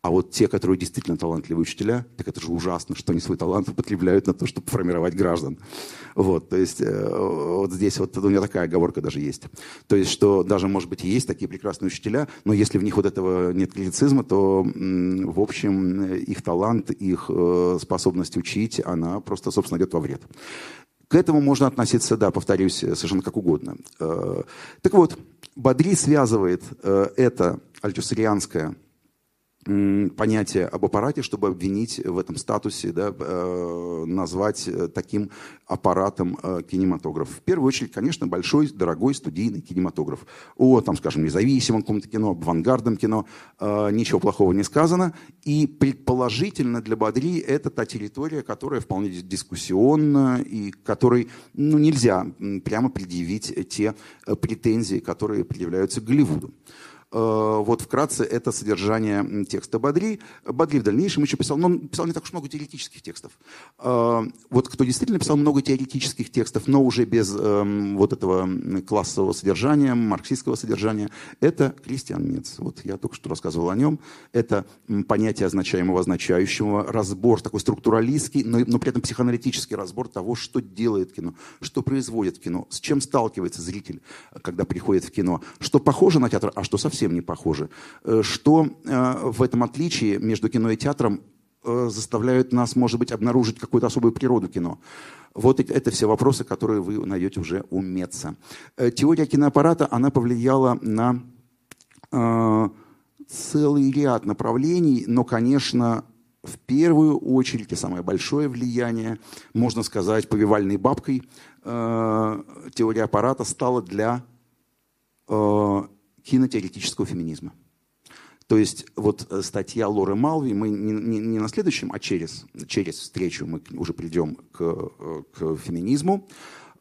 А вот те, которые действительно талантливые учителя, так это же ужасно, что они свой талант употребляют на то, чтобы формировать граждан. Вот, то есть э, вот здесь вот у меня такая оговорка даже есть. То есть, что даже, может быть, и есть такие прекрасные учителя, но если в них вот этого нет критицизма, то, в общем, их талант, их э, способность учить, она просто, собственно, идет во вред. К этому можно относиться, да, повторюсь, совершенно как угодно. Э, Так вот, Бадри связывает это альтюсарианское понятие об аппарате, чтобы обвинить в этом статусе, да, э, назвать э, таким аппаратом э, кинематограф. В первую очередь, конечно, большой, дорогой студийный кинематограф. О, там, скажем, независимом каком-то кино, авангардном кино, ничего плохого не сказано. И предположительно для Бадри это та территория, которая вполне дис- дискуссионна и которой ну, нельзя прямо предъявить те претензии, которые предъявляются Голливуду. Э, Вот вкратце это содержание текста Бадри. Бадри в дальнейшем еще писал, но он писал не так уж много теоретических текстов. Э, Вот кто действительно писал много теоретических текстов, но уже без эм, вот этого классового содержания, марксистского содержания, это Кристиан Мец. Вот я только что рассказывал о нем. Это понятие означаемого, означающего, разбор такой структуралистский, но, но при этом психоаналитический разбор того, что делает кино, что производит кино, с чем сталкивается зритель, когда приходит в кино, что похоже на театр, а что совсем совсем не похожи. Э, Что э, в этом отличии между кино и театром э, заставляют нас, может быть, обнаружить какую-то особую природу кино? Вот это все вопросы, которые вы найдете уже у Меца. Теория киноаппарата, она повлияла на целый ряд направлений, но, конечно, в первую очередь и самое большое влияние, можно сказать, повивальной бабкой э, теория аппарата стала для э, кинотеоретического феминизма. То есть вот э, статья Лоры Малви, мы не, не- не на следующем, а через, через встречу мы уже придем к, э, к феминизму.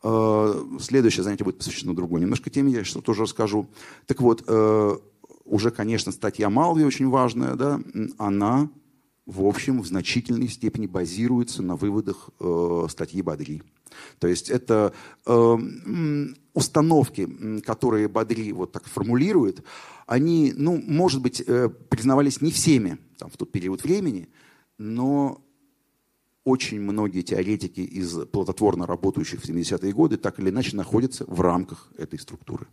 Э, Следующее занятие будет посвящено другой немножко теме, я сейчас тоже расскажу. Так вот, уже, конечно, статья Малви очень важная, да, она, в общем, в значительной степени базируется на выводах э, статьи Бадри. То есть это э, установки, которые Бадри вот так формулирует, они, ну, может быть, э, признавались не всеми там, в тот период времени, но очень многие теоретики из плодотворно работающих в 70-е годы так или иначе находятся в рамках этой структуры.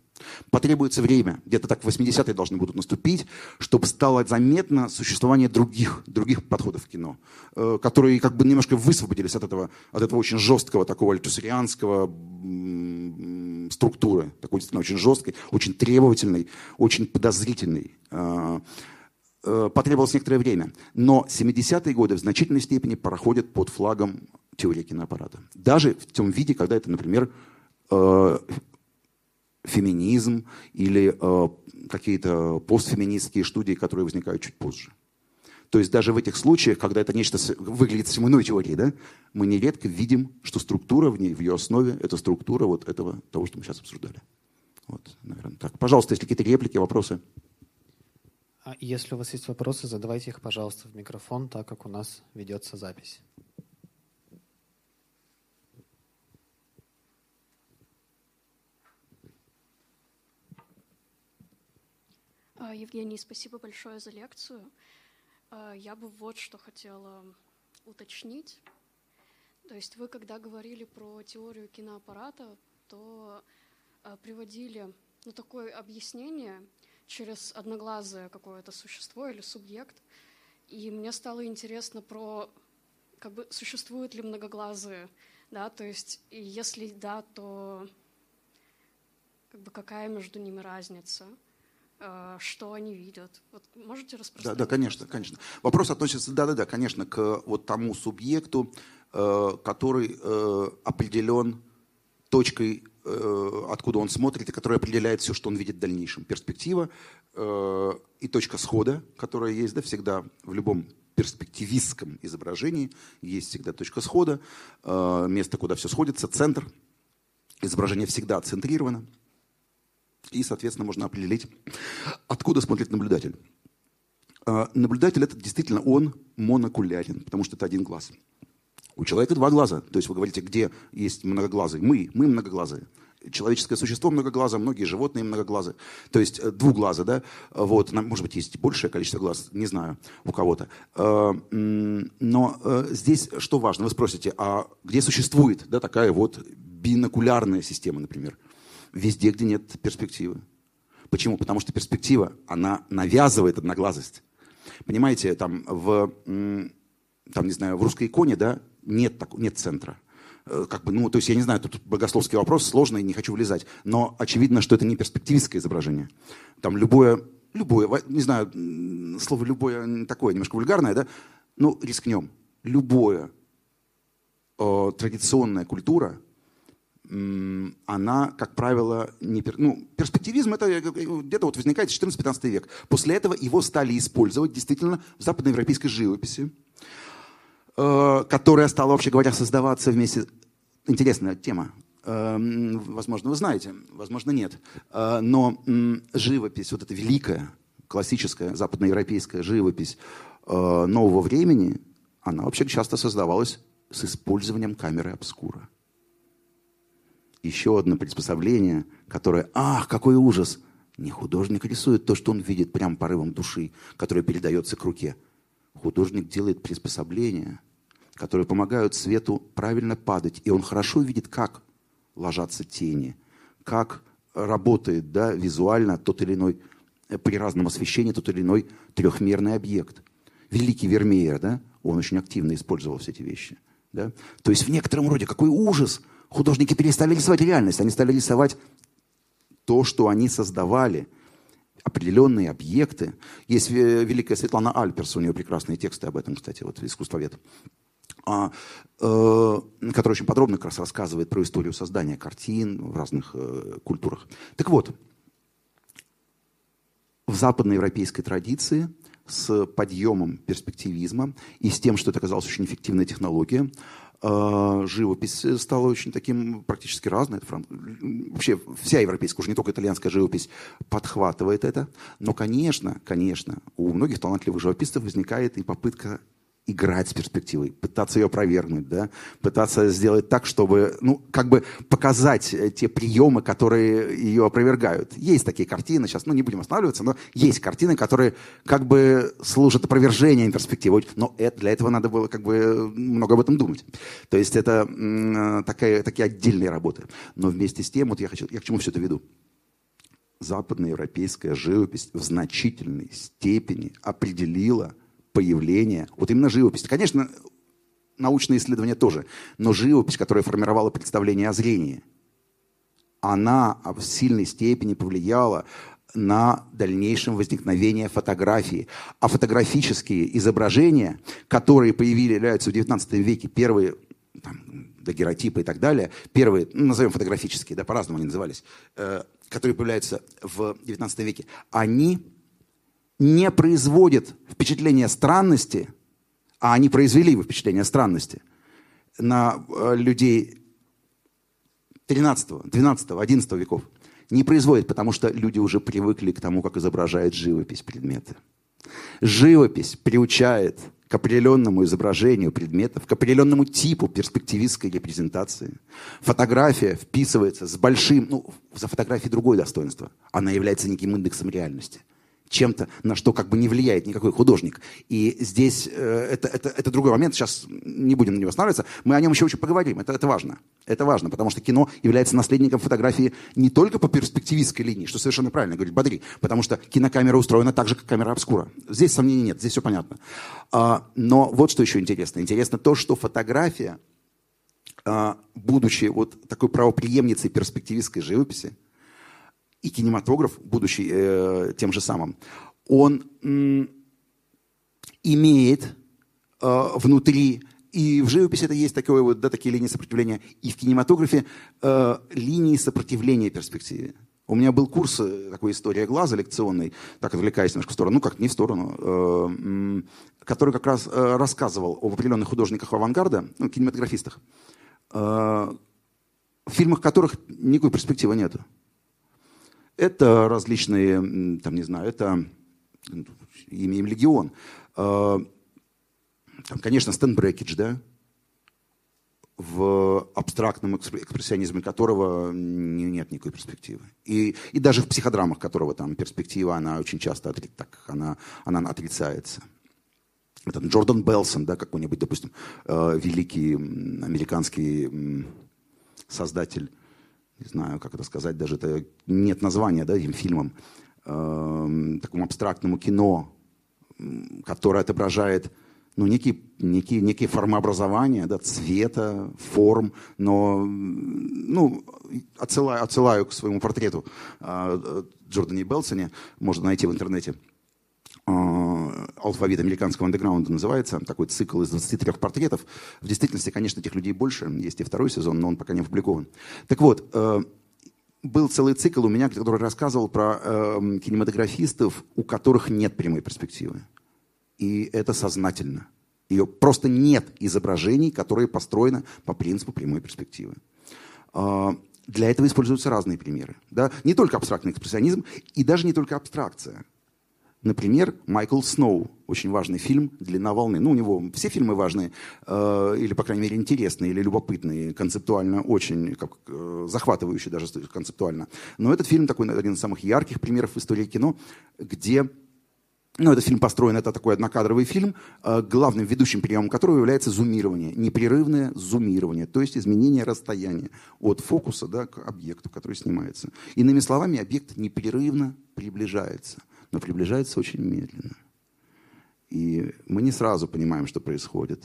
Потребуется время, где-то так 80-е должны будут наступить, чтобы стало заметно существование других, других подходов в кино, э, которые как бы немножко высвободились от этого, от этого очень жесткого, такого альтусарианского м, структуры, такой действительно очень жесткой, очень требовательной, очень подозрительной. Э, потребовалось некоторое время. Но 70-е годы в значительной степени проходят под флагом теории киноаппарата. Даже в том виде, когда это, например, э, феминизм или э, какие-то постфеминистские студии, которые возникают чуть позже. То есть даже в этих случаях, когда это нечто с- выглядит иной теорией, да, мы нередко видим, что структура в ней, в ее основе, это структура вот этого, того, что мы сейчас обсуждали. Вот, наверное, так. Пожалуйста, если какие-то реплики, вопросы. А если у вас есть вопросы, задавайте их, пожалуйста, в микрофон, так как у нас ведется запись. А, Евгений, спасибо большое за лекцию. А, Я бы вот что хотела уточнить. То есть вы, когда говорили про теорию киноаппарата, то а, приводили ну, такое объяснение через одноглазое какое-то существо или субъект. И мне стало интересно про, как бы, существуют ли многоглазые, да, то есть, если да, то как бы какая между ними разница? Э, что они видят. Вот можете Да, распространить? да, конечно, конечно. Вопрос относится, да, да, да, конечно, к вот тому субъекту, э, который э, определен точкой, э, откуда он смотрит, и который определяет все, что он видит в дальнейшем. Перспектива э, и точка схода, которая есть, да, всегда в любом перспективистском изображении есть всегда точка схода, э, место, куда все сходится, центр. Изображение всегда центрировано. И, соответственно, можно определить, откуда смотрит наблюдатель. А, Наблюдатель это действительно он монокулярен, потому что это один глаз. У человека два глаза. То есть вы говорите, где есть многоглазый? Мы, мы многоглазые. Человеческое существо многоглазое, многие животные многоглазые. То есть э, двуглазы, да? Вот, может быть, есть большее количество глаз, не знаю, у кого-то. Э, Но э, здесь что важно? Вы спросите, а где существует да, такая вот бинокулярная система, например? Везде, где нет перспективы. Почему? Потому что перспектива, она навязывает одноглазость. Понимаете, там в, там, не знаю, в русской иконе, да, нет, так- нет центра. Э, Как бы, ну, то есть, я не знаю, тут богословский вопрос сложный, не хочу влезать. Но очевидно, что это не перспективистское изображение. Там любое, любое, не знаю, слово любое такое, немножко вульгарное, да, ну, рискнем. Любое э, традиционная культура, она, как правило, не... пер- Ну, перспективизм это э, где-то вот возникает 14-15 век. После этого его стали использовать действительно в западноевропейской живописи, которая стала, вообще говоря, создаваться вместе... Интересная тема. Э, м, Возможно, вы знаете, возможно, нет. Э, Но живопись, вот эта великая, классическая западноевропейская живопись э, нового времени, она вообще часто создавалась с использованием камеры обскура еще одно приспособление, которое, ах, какой ужас! Не художник рисует то, что он видит прям порывом души, которое передается к руке. Художник делает приспособления, которые помогают свету правильно падать. И он хорошо видит, как ложатся тени, как работает да, визуально тот или иной э, при разном освещении тот или иной трехмерный объект. Великий Вермеер, да, он очень активно использовал все эти вещи. Да? То есть в некотором роде какой ужас! Художники перестали рисовать реальность, они стали рисовать то, что они создавали, определенные объекты. Есть э, великая Светлана Альперс, у нее прекрасные тексты об этом, кстати, вот искусствовед, а, э, который очень подробно как раз рассказывает про историю создания картин в разных э, культурах. Так вот, в западноевропейской традиции с подъемом перспективизма и с тем, что это оказалась очень эффективная технология, живопись стала очень таким практически разной. Вообще вся европейская, уже не только итальянская живопись подхватывает это. Но, конечно, конечно, у многих талантливых живописцев возникает и попытка играть с перспективой, пытаться ее опровергнуть, да, пытаться сделать так, чтобы, ну, как бы показать э, те приемы, которые ее опровергают. Есть такие картины, сейчас, ну, не будем останавливаться, но есть картины, которые как бы служат опровержением перспективы, но это, для этого надо было как бы много об этом думать. То есть это такая, такие отдельные работы. Но вместе с тем, вот я, хочу, я к чему все это веду? западноевропейская живопись в значительной степени определила появление, вот именно живопись. Конечно, научные исследования тоже, но живопись, которая формировала представление о зрении, она в сильной степени повлияла на дальнейшем возникновение фотографии. А фотографические изображения, которые появились в XIX веке, первые там, дагеротипы и так далее, первые, ну, назовем фотографические, да, по-разному они назывались, э, которые появляются в XIX веке, они не производят впечатление странности, а они произвели впечатление странности на э, людей 13, 12, 11 веков. Не производит, потому что люди уже привыкли к тому, как изображает живопись предметы. Живопись приучает к определенному изображению предметов, к определенному типу перспективистской репрезентации. Фотография вписывается с большим... Ну, за фотографией другое достоинство. Она является неким индексом реальности чем-то, на что как бы не влияет никакой художник. И здесь э, это, это, это другой момент, сейчас не будем на него останавливаться, мы о нем еще очень поговорим, это, это важно. Это важно, потому что кино является наследником фотографии не только по перспективистской линии, что совершенно правильно говорит Бодри, потому что кинокамера устроена так же, как камера обскура. Здесь сомнений нет, здесь все понятно. А, но вот что еще интересно. Интересно то, что фотография, а, будучи вот такой правоприемницей перспективистской живописи, и кинематограф, будучи э, тем же самым, он м, имеет э, внутри, и в живописи это есть такое вот, да, такие линии сопротивления, и в кинематографе э, линии сопротивления перспективе. У меня был курс, э, такой история глаза лекционный, так отвлекаясь немножко в сторону, ну как не в сторону, э, который как раз э, рассказывал об определенных художниках авангарда, ну, кинематографистах, э, в фильмах которых никакой перспективы нету. Это различные, там, не знаю, это м, имя им легион. Э, Там, конечно, Стэн Брекидж, да, в абстрактном экспр- экспрессионизме которого не- нет никакой перспективы. И, и даже в психодрамах которого там перспектива, она очень часто отри- так, она, она отрицается. Это Джордан Белсон, да, какой-нибудь, допустим, э, великий американский создатель, не знаю, как это сказать, даже это нет названия, да, этим фильмам, эм, такому абстрактному кино, которое отображает ну, некие, некие, некие формообразования, да, цвета, форм, но, ну, отсылаю, отсылаю к своему портрету э, Джордани Белсоне, можно найти в интернете, э, алфавит американского андеграунда называется, такой цикл из 23 портретов. В действительности, конечно, этих людей больше, есть и второй сезон, но он пока не опубликован. Так вот, э, был целый цикл у меня, который рассказывал про э, кинематографистов, у которых нет прямой перспективы. И это сознательно. Ее просто нет изображений, которые построены по принципу прямой перспективы. Для этого используются разные примеры. Да? Не только абстрактный экспрессионизм и даже не только абстракция. Например, Майкл Сноу, очень важный фильм «Длина волны». Ну, у него все фильмы важные, э, или, по крайней мере, интересные, или любопытные, концептуально очень, как, э, захватывающие даже концептуально. Но этот фильм такой один из самых ярких примеров в истории кино, где ну, этот фильм построен, это такой однокадровый фильм, э, главным ведущим приемом которого является зумирование, непрерывное зумирование, то есть изменение расстояния от фокуса да, к объекту, который снимается. Иными словами, объект непрерывно приближается. Но приближается очень медленно. И мы не сразу понимаем, что происходит.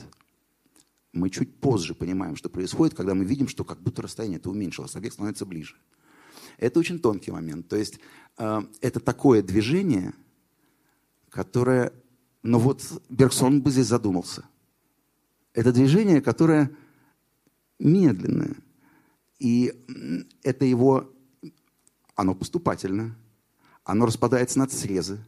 Мы чуть позже понимаем, что происходит, когда мы видим, что как будто расстояние это уменьшилось, объект становится ближе. Это очень тонкий момент. То есть э, это такое движение, которое... Но вот Бергсон бы здесь задумался. Это движение, которое медленное. И это его... Оно поступательное. Оно распадается на срезы.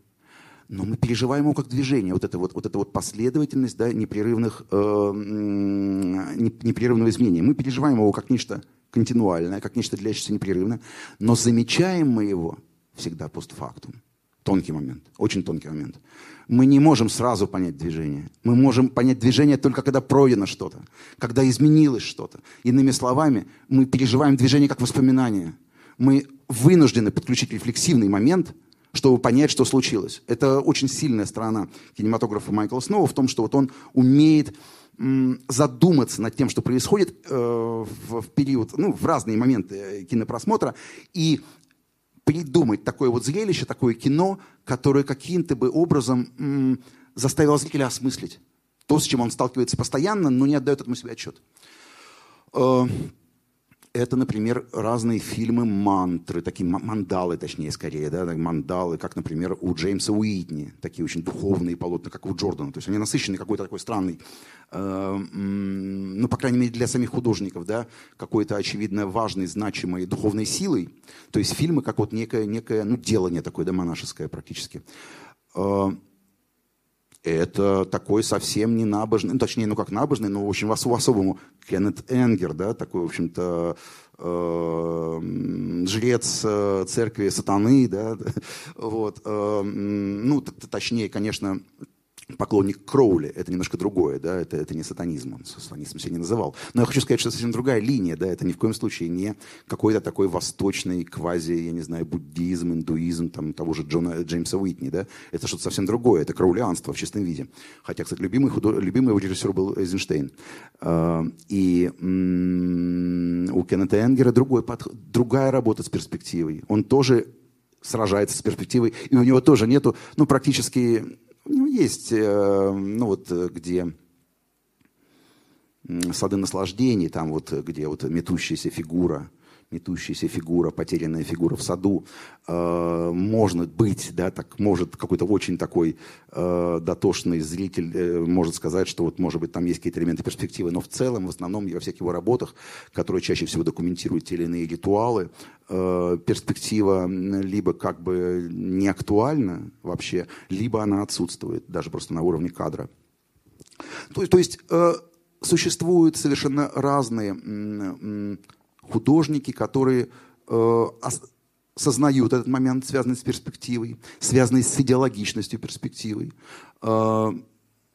Но мы переживаем его как движение. Вот эта вот, вот, эта вот последовательность да, непрерывных, э, непрерывного изменения. Мы переживаем его как нечто континуальное, как нечто длящееся непрерывно. Но замечаем мы его всегда постфактум. Тонкий момент, очень тонкий момент. Мы не можем сразу понять движение. Мы можем понять движение только когда пройдено что-то, когда изменилось что-то. Иными словами, мы переживаем движение как воспоминание. Мы вынуждены подключить рефлексивный момент, чтобы понять, что случилось. Это очень сильная сторона кинематографа Майкла Сноу в том, что вот он умеет задуматься над тем, что происходит э, в, период, ну, в разные моменты э, кинопросмотра, и придумать такое вот зрелище, такое кино, которое каким-то бы образом заставило зрителя осмыслить то, с чем он сталкивается постоянно, но не отдает этому себе отчет. Э, Это, например, разные фильмы мантры, такие ма- мандалы, точнее, скорее, да, мандалы, как, например, у Джеймса Уитни, такие очень духовные полотна, как у Джордана. То есть они насыщены какой-то такой странный, э, ну, по крайней мере, для самих художников, да, какой-то, очевидно, важной, значимой духовной силой. То есть фильмы, как вот некое, некое ну, делание такое, да, монашеское практически. Э, это такой совсем не набожный, ну, точнее, ну как набожный, но, в общем, ос- по-особому Кеннет Энгер, да, такой, в общем-то, э, м, жрец э, церкви сатаны, да, вот, э, м, ну, точнее, конечно, поклонник Кроули, это немножко другое, да, это, это не сатанизм, он сатанизм себя не называл. Но я хочу сказать, что это совсем другая линия, да, это ни в коем случае не какой-то такой восточный квази, я не знаю, буддизм, индуизм, там, того же Джона, Джеймса Уитни, да, это что-то совсем другое, это краулианство в чистом виде. Хотя, кстати, любимый, худо... любимый его режиссер был Эйзенштейн. А, И у Кеннета Энгера другой подх- другая работа с перспективой. Он тоже сражается с перспективой, и у него тоже нету, ну, практически, у него есть, э, ну, вот, э, где сады наслаждений, там вот, э, где вот метущаяся фигура, метущаяся фигура, потерянная фигура в саду, э, может быть, да, так может какой-то очень такой э, дотошный зритель э, может сказать, что вот, может быть, там есть какие-то элементы перспективы, но в целом, в основном, во всех его работах, которые чаще всего документируют те или иные ритуалы, э, перспектива либо как бы не актуальна вообще, либо она отсутствует, даже просто на уровне кадра. То, то есть э, существуют совершенно разные художники, которые э, сознают этот момент, связанный с перспективой, связанный с идеологичностью перспективы. Э,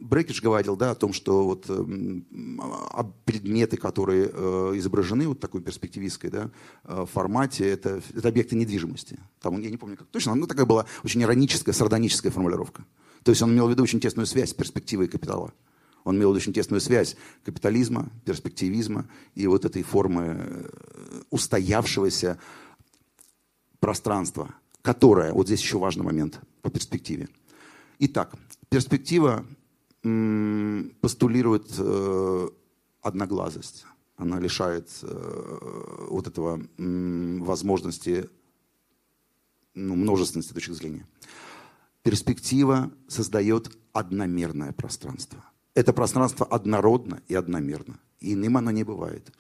Брекидж говорил да, о том, что вот, а предметы, которые э, изображены вот такой перспективистской да, э, формате, это, это объекты недвижимости. Там, я не помню, как точно, но такая была очень ироническая, сардоническая формулировка. То есть он имел в виду очень тесную связь с перспективой капитала. Он имел очень тесную связь капитализма, перспективизма и вот этой формы э, устоявшегося пространства, которое, вот здесь еще важный момент по перспективе. Итак, перспектива постулирует э, одноглазость. Она лишает э, вот этого м, возможности ну, множественности точек зрения. Перспектива создает одномерное пространство. Это пространство однородно и одномерно. И Иным оно не бывает.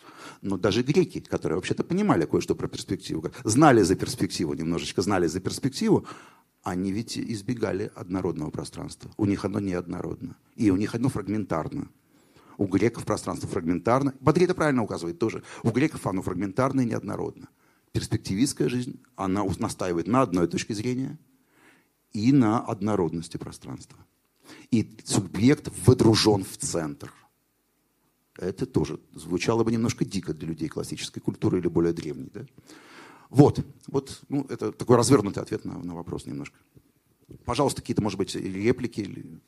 Но даже греки, которые вообще-то понимали кое-что про перспективу, знали за перспективу, немножечко знали за перспективу, они ведь избегали однородного пространства. У них оно неоднородно. И у них оно фрагментарно. У греков пространство фрагментарно. Бодрий это правильно указывает тоже. У греков оно фрагментарно и неоднородно. Перспективистская жизнь, она настаивает на одной точке зрения и на однородности пространства. И субъект водружен в центр. Это тоже звучало бы немножко дико для людей классической культуры или более древней. Да? Вот, вот ну, это такой развернутый ответ на, на вопрос немножко. Пожалуйста, какие-то, может быть, или реплики, или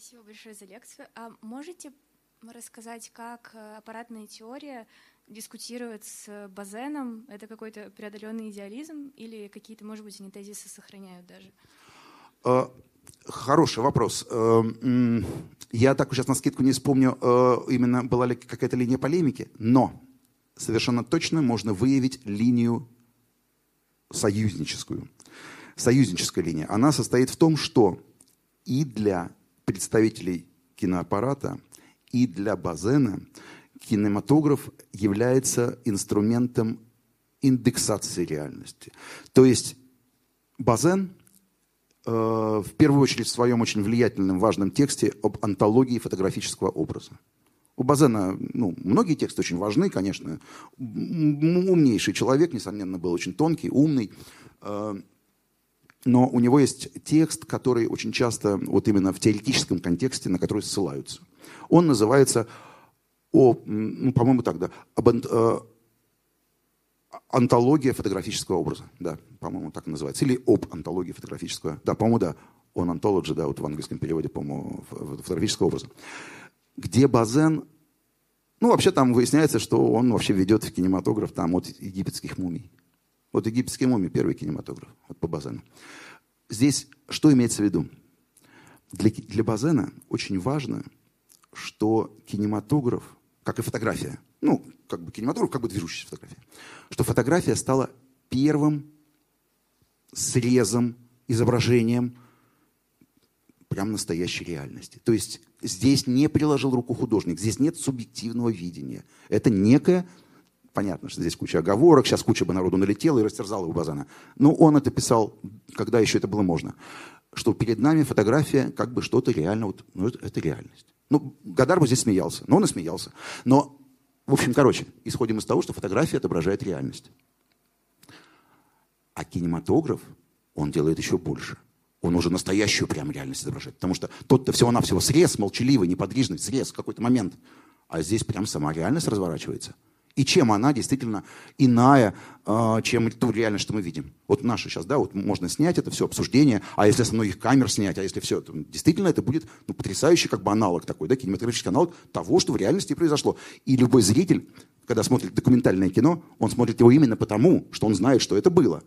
Спасибо большое за лекцию. А можете рассказать, как э, аппаратная теория дискутировать с Базеном, это какой-то преодоленный идеализм или какие-то, может быть, они тезисы сохраняют даже? Хороший вопрос. Э, Я так сейчас на скидку не вспомню, э, именно была ли какая-то линия полемики, но совершенно точно можно выявить линию союзническую. Союзническая линия. Она состоит в том, что и для представителей киноаппарата, и для Базена кинематограф является инструментом индексации реальности. То есть Базен в первую очередь в своем очень влиятельном, важном тексте об антологии фотографического образа. У Базена ну, многие тексты очень важны, конечно. Умнейший человек, несомненно, был очень тонкий, умный. Э, но у него есть текст, который очень часто, вот именно в теоретическом контексте, на который ссылаются. Он называется, о, ну, по-моему, так, да, об, э, антология фотографического образа. Да, по-моему, так называется. Или об антологии фотографического. Да, по-моему, да. Он антология, да, вот в английском переводе, по-моему, фотографического образа. Где Базен, ну, вообще там выясняется, что он вообще ведет в кинематограф там от египетских мумий. Вот египетские мумии, первый кинематограф, вот по Базену. Здесь что имеется в виду? Для, для Базена очень важно, что кинематограф, как и фотография, ну, как бы кинематограф, как бы движущаяся фотография, что фотография стала первым срезом, изображением прям настоящей реальности. То есть здесь не приложил руку художник, здесь нет субъективного видения. Это некое, понятно, что здесь куча оговорок, сейчас куча бы народу налетела и растерзала у Базана. Но он это писал, когда еще это было можно. Что перед нами фотография как бы что-то реально, вот, ну это, это реальность. Ну, Гадар бы здесь смеялся, но он и смеялся. Но, в общем, короче, исходим из того, что фотография отображает реальность. А кинематограф, он делает еще больше. Он уже настоящую прям реальность изображает. Потому что тот-то всего-навсего срез, молчаливый, неподвижный, срез в какой-то момент. А здесь прям сама реальность разворачивается. И чем она действительно иная, э, чем ту реальность, что мы видим. Вот наша сейчас, да, вот можно снять это все обсуждение, а если со многих камер снять, а если все, то действительно это будет ну, потрясающий как бы аналог такой, да, кинематографический аналог того, что в реальности произошло. И любой зритель, когда смотрит документальное кино, он смотрит его именно потому, что он знает, что это было.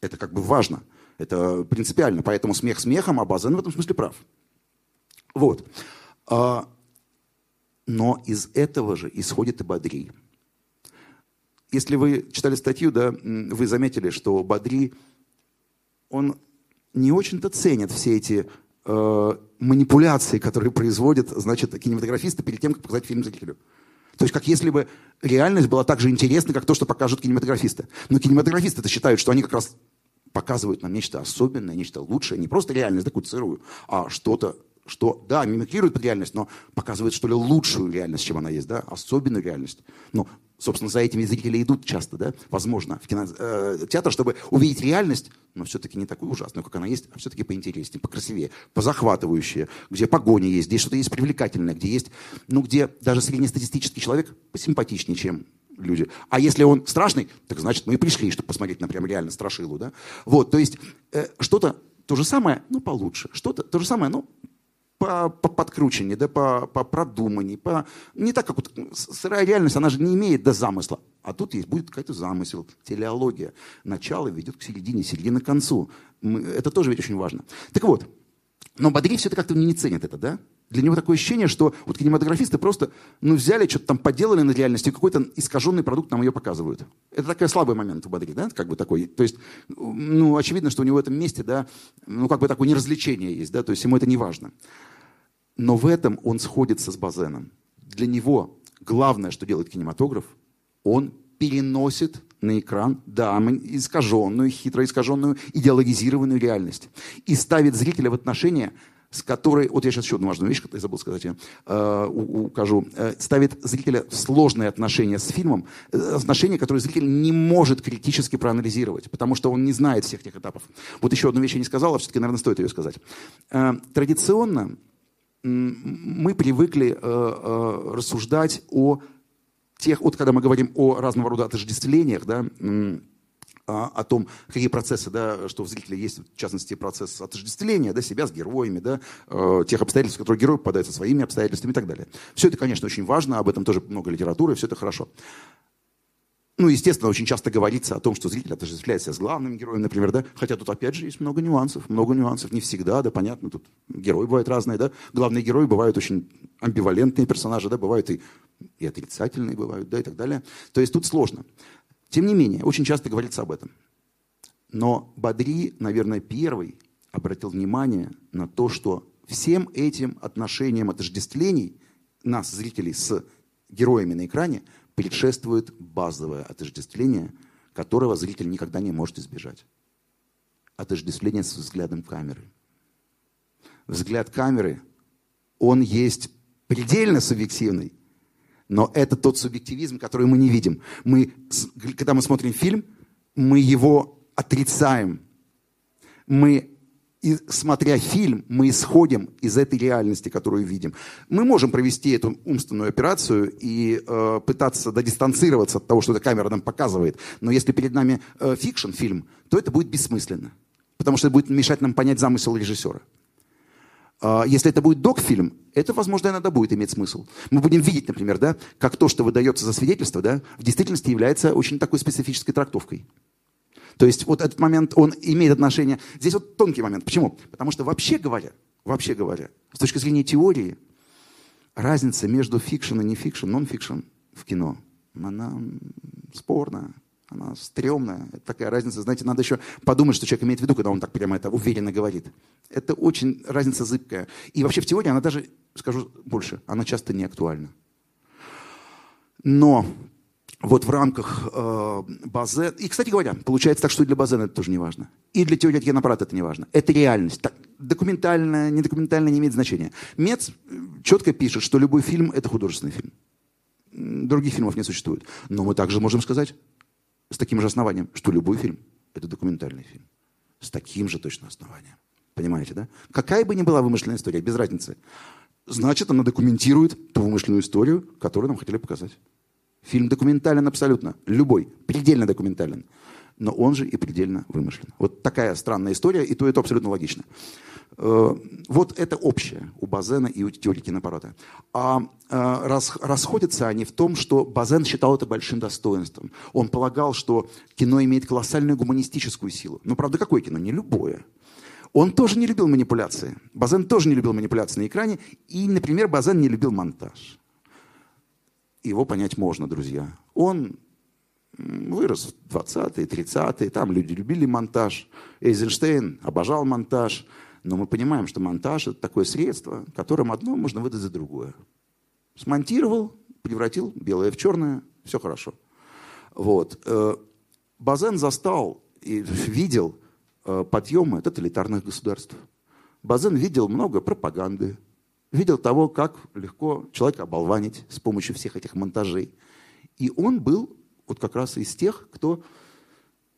Это как бы важно. Это принципиально. Поэтому смех смехом, а Базен в этом смысле прав. Вот. Но из этого же исходит и Бадри. Если вы читали статью, да, вы заметили, что Бадри, он не очень-то ценит все эти э, манипуляции, которые производят, значит, кинематографисты перед тем, как показать фильм зрителю. То есть, как если бы реальность была так же интересна, как то, что покажут кинематографисты. Но кинематографисты-то считают, что они как раз показывают нам нечто особенное, нечто лучшее, не просто реальность, какую-то сырую, а что-то, что, да, мимикрирует под реальность, но показывает, что ли, лучшую реальность, чем она есть, да, особенную реальность. Ну, собственно, за этими зрители идут часто, да, возможно, в кинотеатр, чтобы увидеть реальность, но все-таки не такую ужасную, как она есть, а все-таки поинтереснее, покрасивее, позахватывающее, где погони есть, где что-то есть привлекательное, где есть, ну, где даже среднестатистический человек посимпатичнее, чем люди. А если он страшный, так значит, мы и пришли, чтобы посмотреть на прям реально страшилу, да. Вот, то есть э, что-то то же самое, ну, получше. Что-то то же самое, ну, по, по подкрученнее, да, по, по продуманней, по... Не так, как вот сырая реальность, она же не имеет до замысла. А тут есть, будет какой-то замысел, телеология. Начало ведет к середине, середина к концу. Мы- это тоже ведь очень важно. Так вот, но Бадри все это как-то не ценит это, да? Для него такое ощущение, что вот кинематографисты просто, ну, взяли, что-то там поделали над реальностью, и какой-то искаженный продукт нам ее показывают. Это такой слабый момент у Бадри, да, как бы такой. То есть, ну, очевидно, что у него в этом месте, да, ну, как бы такое неразвлечение есть, да, то есть ему это не важно. Но в этом он сходится с Базеном. Для него главное, что делает кинематограф, он переносит на экран, да, искаженную, хитро искаженную, идеологизированную реальность. И ставит зрителя в отношения, с которой, вот я сейчас еще одну важную вещь, я забыл сказать, я, э, укажу, Э, ставит зрителя в сложные отношения с фильмом, э, отношения, которые зритель не может критически проанализировать, потому что он не знает всех тех этапов. Вот еще одну вещь я не сказал, а все-таки, наверное, стоит ее сказать. Э, традиционно м, мы привыкли э, э, рассуждать о тех, вот когда мы говорим о разного рода отождествлениях, да, а, о том, какие процессы, да, что в зрителе есть, в частности, процесс отождествления да, себя с героями, да, э, тех обстоятельств, в которые герой попадает со своими обстоятельствами и так далее. Все это, конечно, очень важно, об этом тоже много литературы, все это хорошо. Ну, естественно, очень часто говорится о том, что зритель отождествляется с главным героем, например, да, хотя тут опять же есть много нюансов, много нюансов, не всегда, да, понятно, тут герои бывают разные, да, главные герои бывают очень амбивалентные персонажи, да, бывают и, и отрицательные бывают, да, и так далее. То есть тут сложно. Тем не менее, очень часто говорится об этом. Но Бадри, наверное, первый обратил внимание на то, что всем этим отношениям отождествлений нас, зрителей, с героями на экране, предшествует базовое отождествление, которого зритель никогда не может избежать. Отождествление с взглядом камеры. Взгляд камеры, он есть предельно субъективный, но это тот субъективизм, который мы не видим. Мы, когда мы смотрим фильм, мы его отрицаем. Мы, смотря фильм, мы исходим из этой реальности, которую видим. Мы можем провести эту умственную операцию и э, пытаться да, дистанцироваться от того, что эта камера нам показывает. Но если перед нами э, fiction, фильм, то это будет бессмысленно. Потому что это будет мешать нам понять замысел режиссера. А, Если это будет док-фильм, это, возможно, иногда будет иметь смысл. Мы будем видеть, например, да, как то, что выдается за свидетельство, да, в действительности является очень такой специфической трактовкой. То есть вот этот момент, он имеет отношение... Здесь вот тонкий момент. Почему? Потому что вообще говоря, вообще говоря, с точки зрения теории, разница между fiction и не fiction, non-fiction в кино, она м, спорная, она стрёмная. Это такая разница, знаете, надо еще подумать, что человек имеет в виду, когда он так прямо это уверенно говорит. Это очень разница зыбкая. И вообще в теории она даже, скажу больше, она часто не актуальна. Но вот в рамках э, Базен... И, кстати говоря, получается так, что и для Базена это тоже не важно. И для теории киноаппарата это не важно. Это реальность. Так, документальная, недокументальная не имеет значения. Мец э, четко пишет, что любой фильм – это художественный фильм. Других фильмов не существует. Но мы также можем сказать с таким же основанием, что любой фильм – это документальный фильм. С таким же точно основанием. Понимаете, да? Какая бы ни была вымышленная история, без разницы. Значит, она документирует ту вымышленную историю, которую нам хотели показать. Фильм документален абсолютно. Любой. Предельно документален. Но он же и предельно вымышлен. Вот такая странная история, и то это абсолютно логично. Э, Вот это общее у Базена и у теории киноаппарата. А э, рас- расходятся они в том, что Базен считал это большим достоинством. Он полагал, что кино имеет колоссальную гуманистическую силу. Но правда, какое кино? Не любое. Он тоже не любил манипуляции. Базен тоже не любил манипуляции на экране. И, например, Базен не любил монтаж его понять можно, друзья. Он вырос в 20-е, 30-е, там люди любили монтаж. Эйзенштейн обожал монтаж. Но мы понимаем, что монтаж – это такое средство, которым одно можно выдать за другое. Смонтировал, превратил белое в черное, все хорошо. Вот. Э, Базен застал и видел э, подъемы тоталитарных государств. Базен видел много пропаганды, видел того, как легко человека оболванить с помощью всех этих монтажей. И он был вот как раз из тех, кто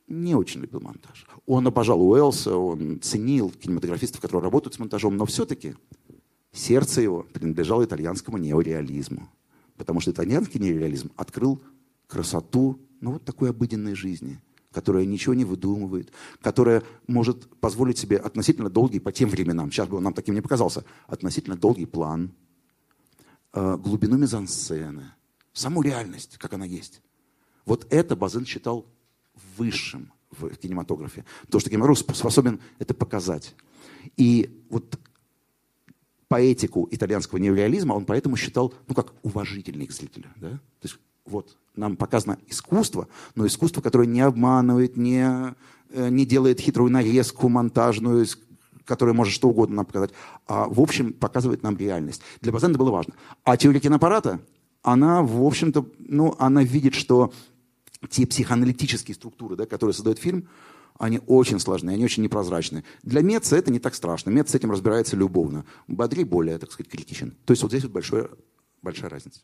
не очень любил монтаж. Он обожал Уэллса, он ценил кинематографистов, которые работают с монтажом, но все-таки сердце его принадлежало итальянскому неореализму. Потому что итальянский неореализм открыл красоту ну, вот такой обыденной жизни, которая ничего не выдумывает, которая может позволить себе относительно долгий, по тем временам, сейчас бы он нам таким не показался, относительно долгий план, э, глубину мизансцены, саму реальность, как она есть. Вот это Базен считал высшим в кинематографе. То, что кинематограф способен это показать. И вот поэтику итальянского неореализма он поэтому считал, ну, как уважительный к зрителю. Да? То есть вот нам показано искусство, но искусство, которое не обманывает, не, э, не делает хитрую нарезку монтажную, которая может что угодно нам показать, а в общем показывает нам реальность. Для Базена это было важно. А теория киноаппарата, она, в общем-то, ну, она видит, что те психоаналитические структуры, да, которые создает фильм, они очень сложные, они очень непрозрачные. Для Меца это не так страшно. Мец с этим разбирается любовно. Бадри более, так сказать, критичен. То есть вот здесь вот большое, большая разница.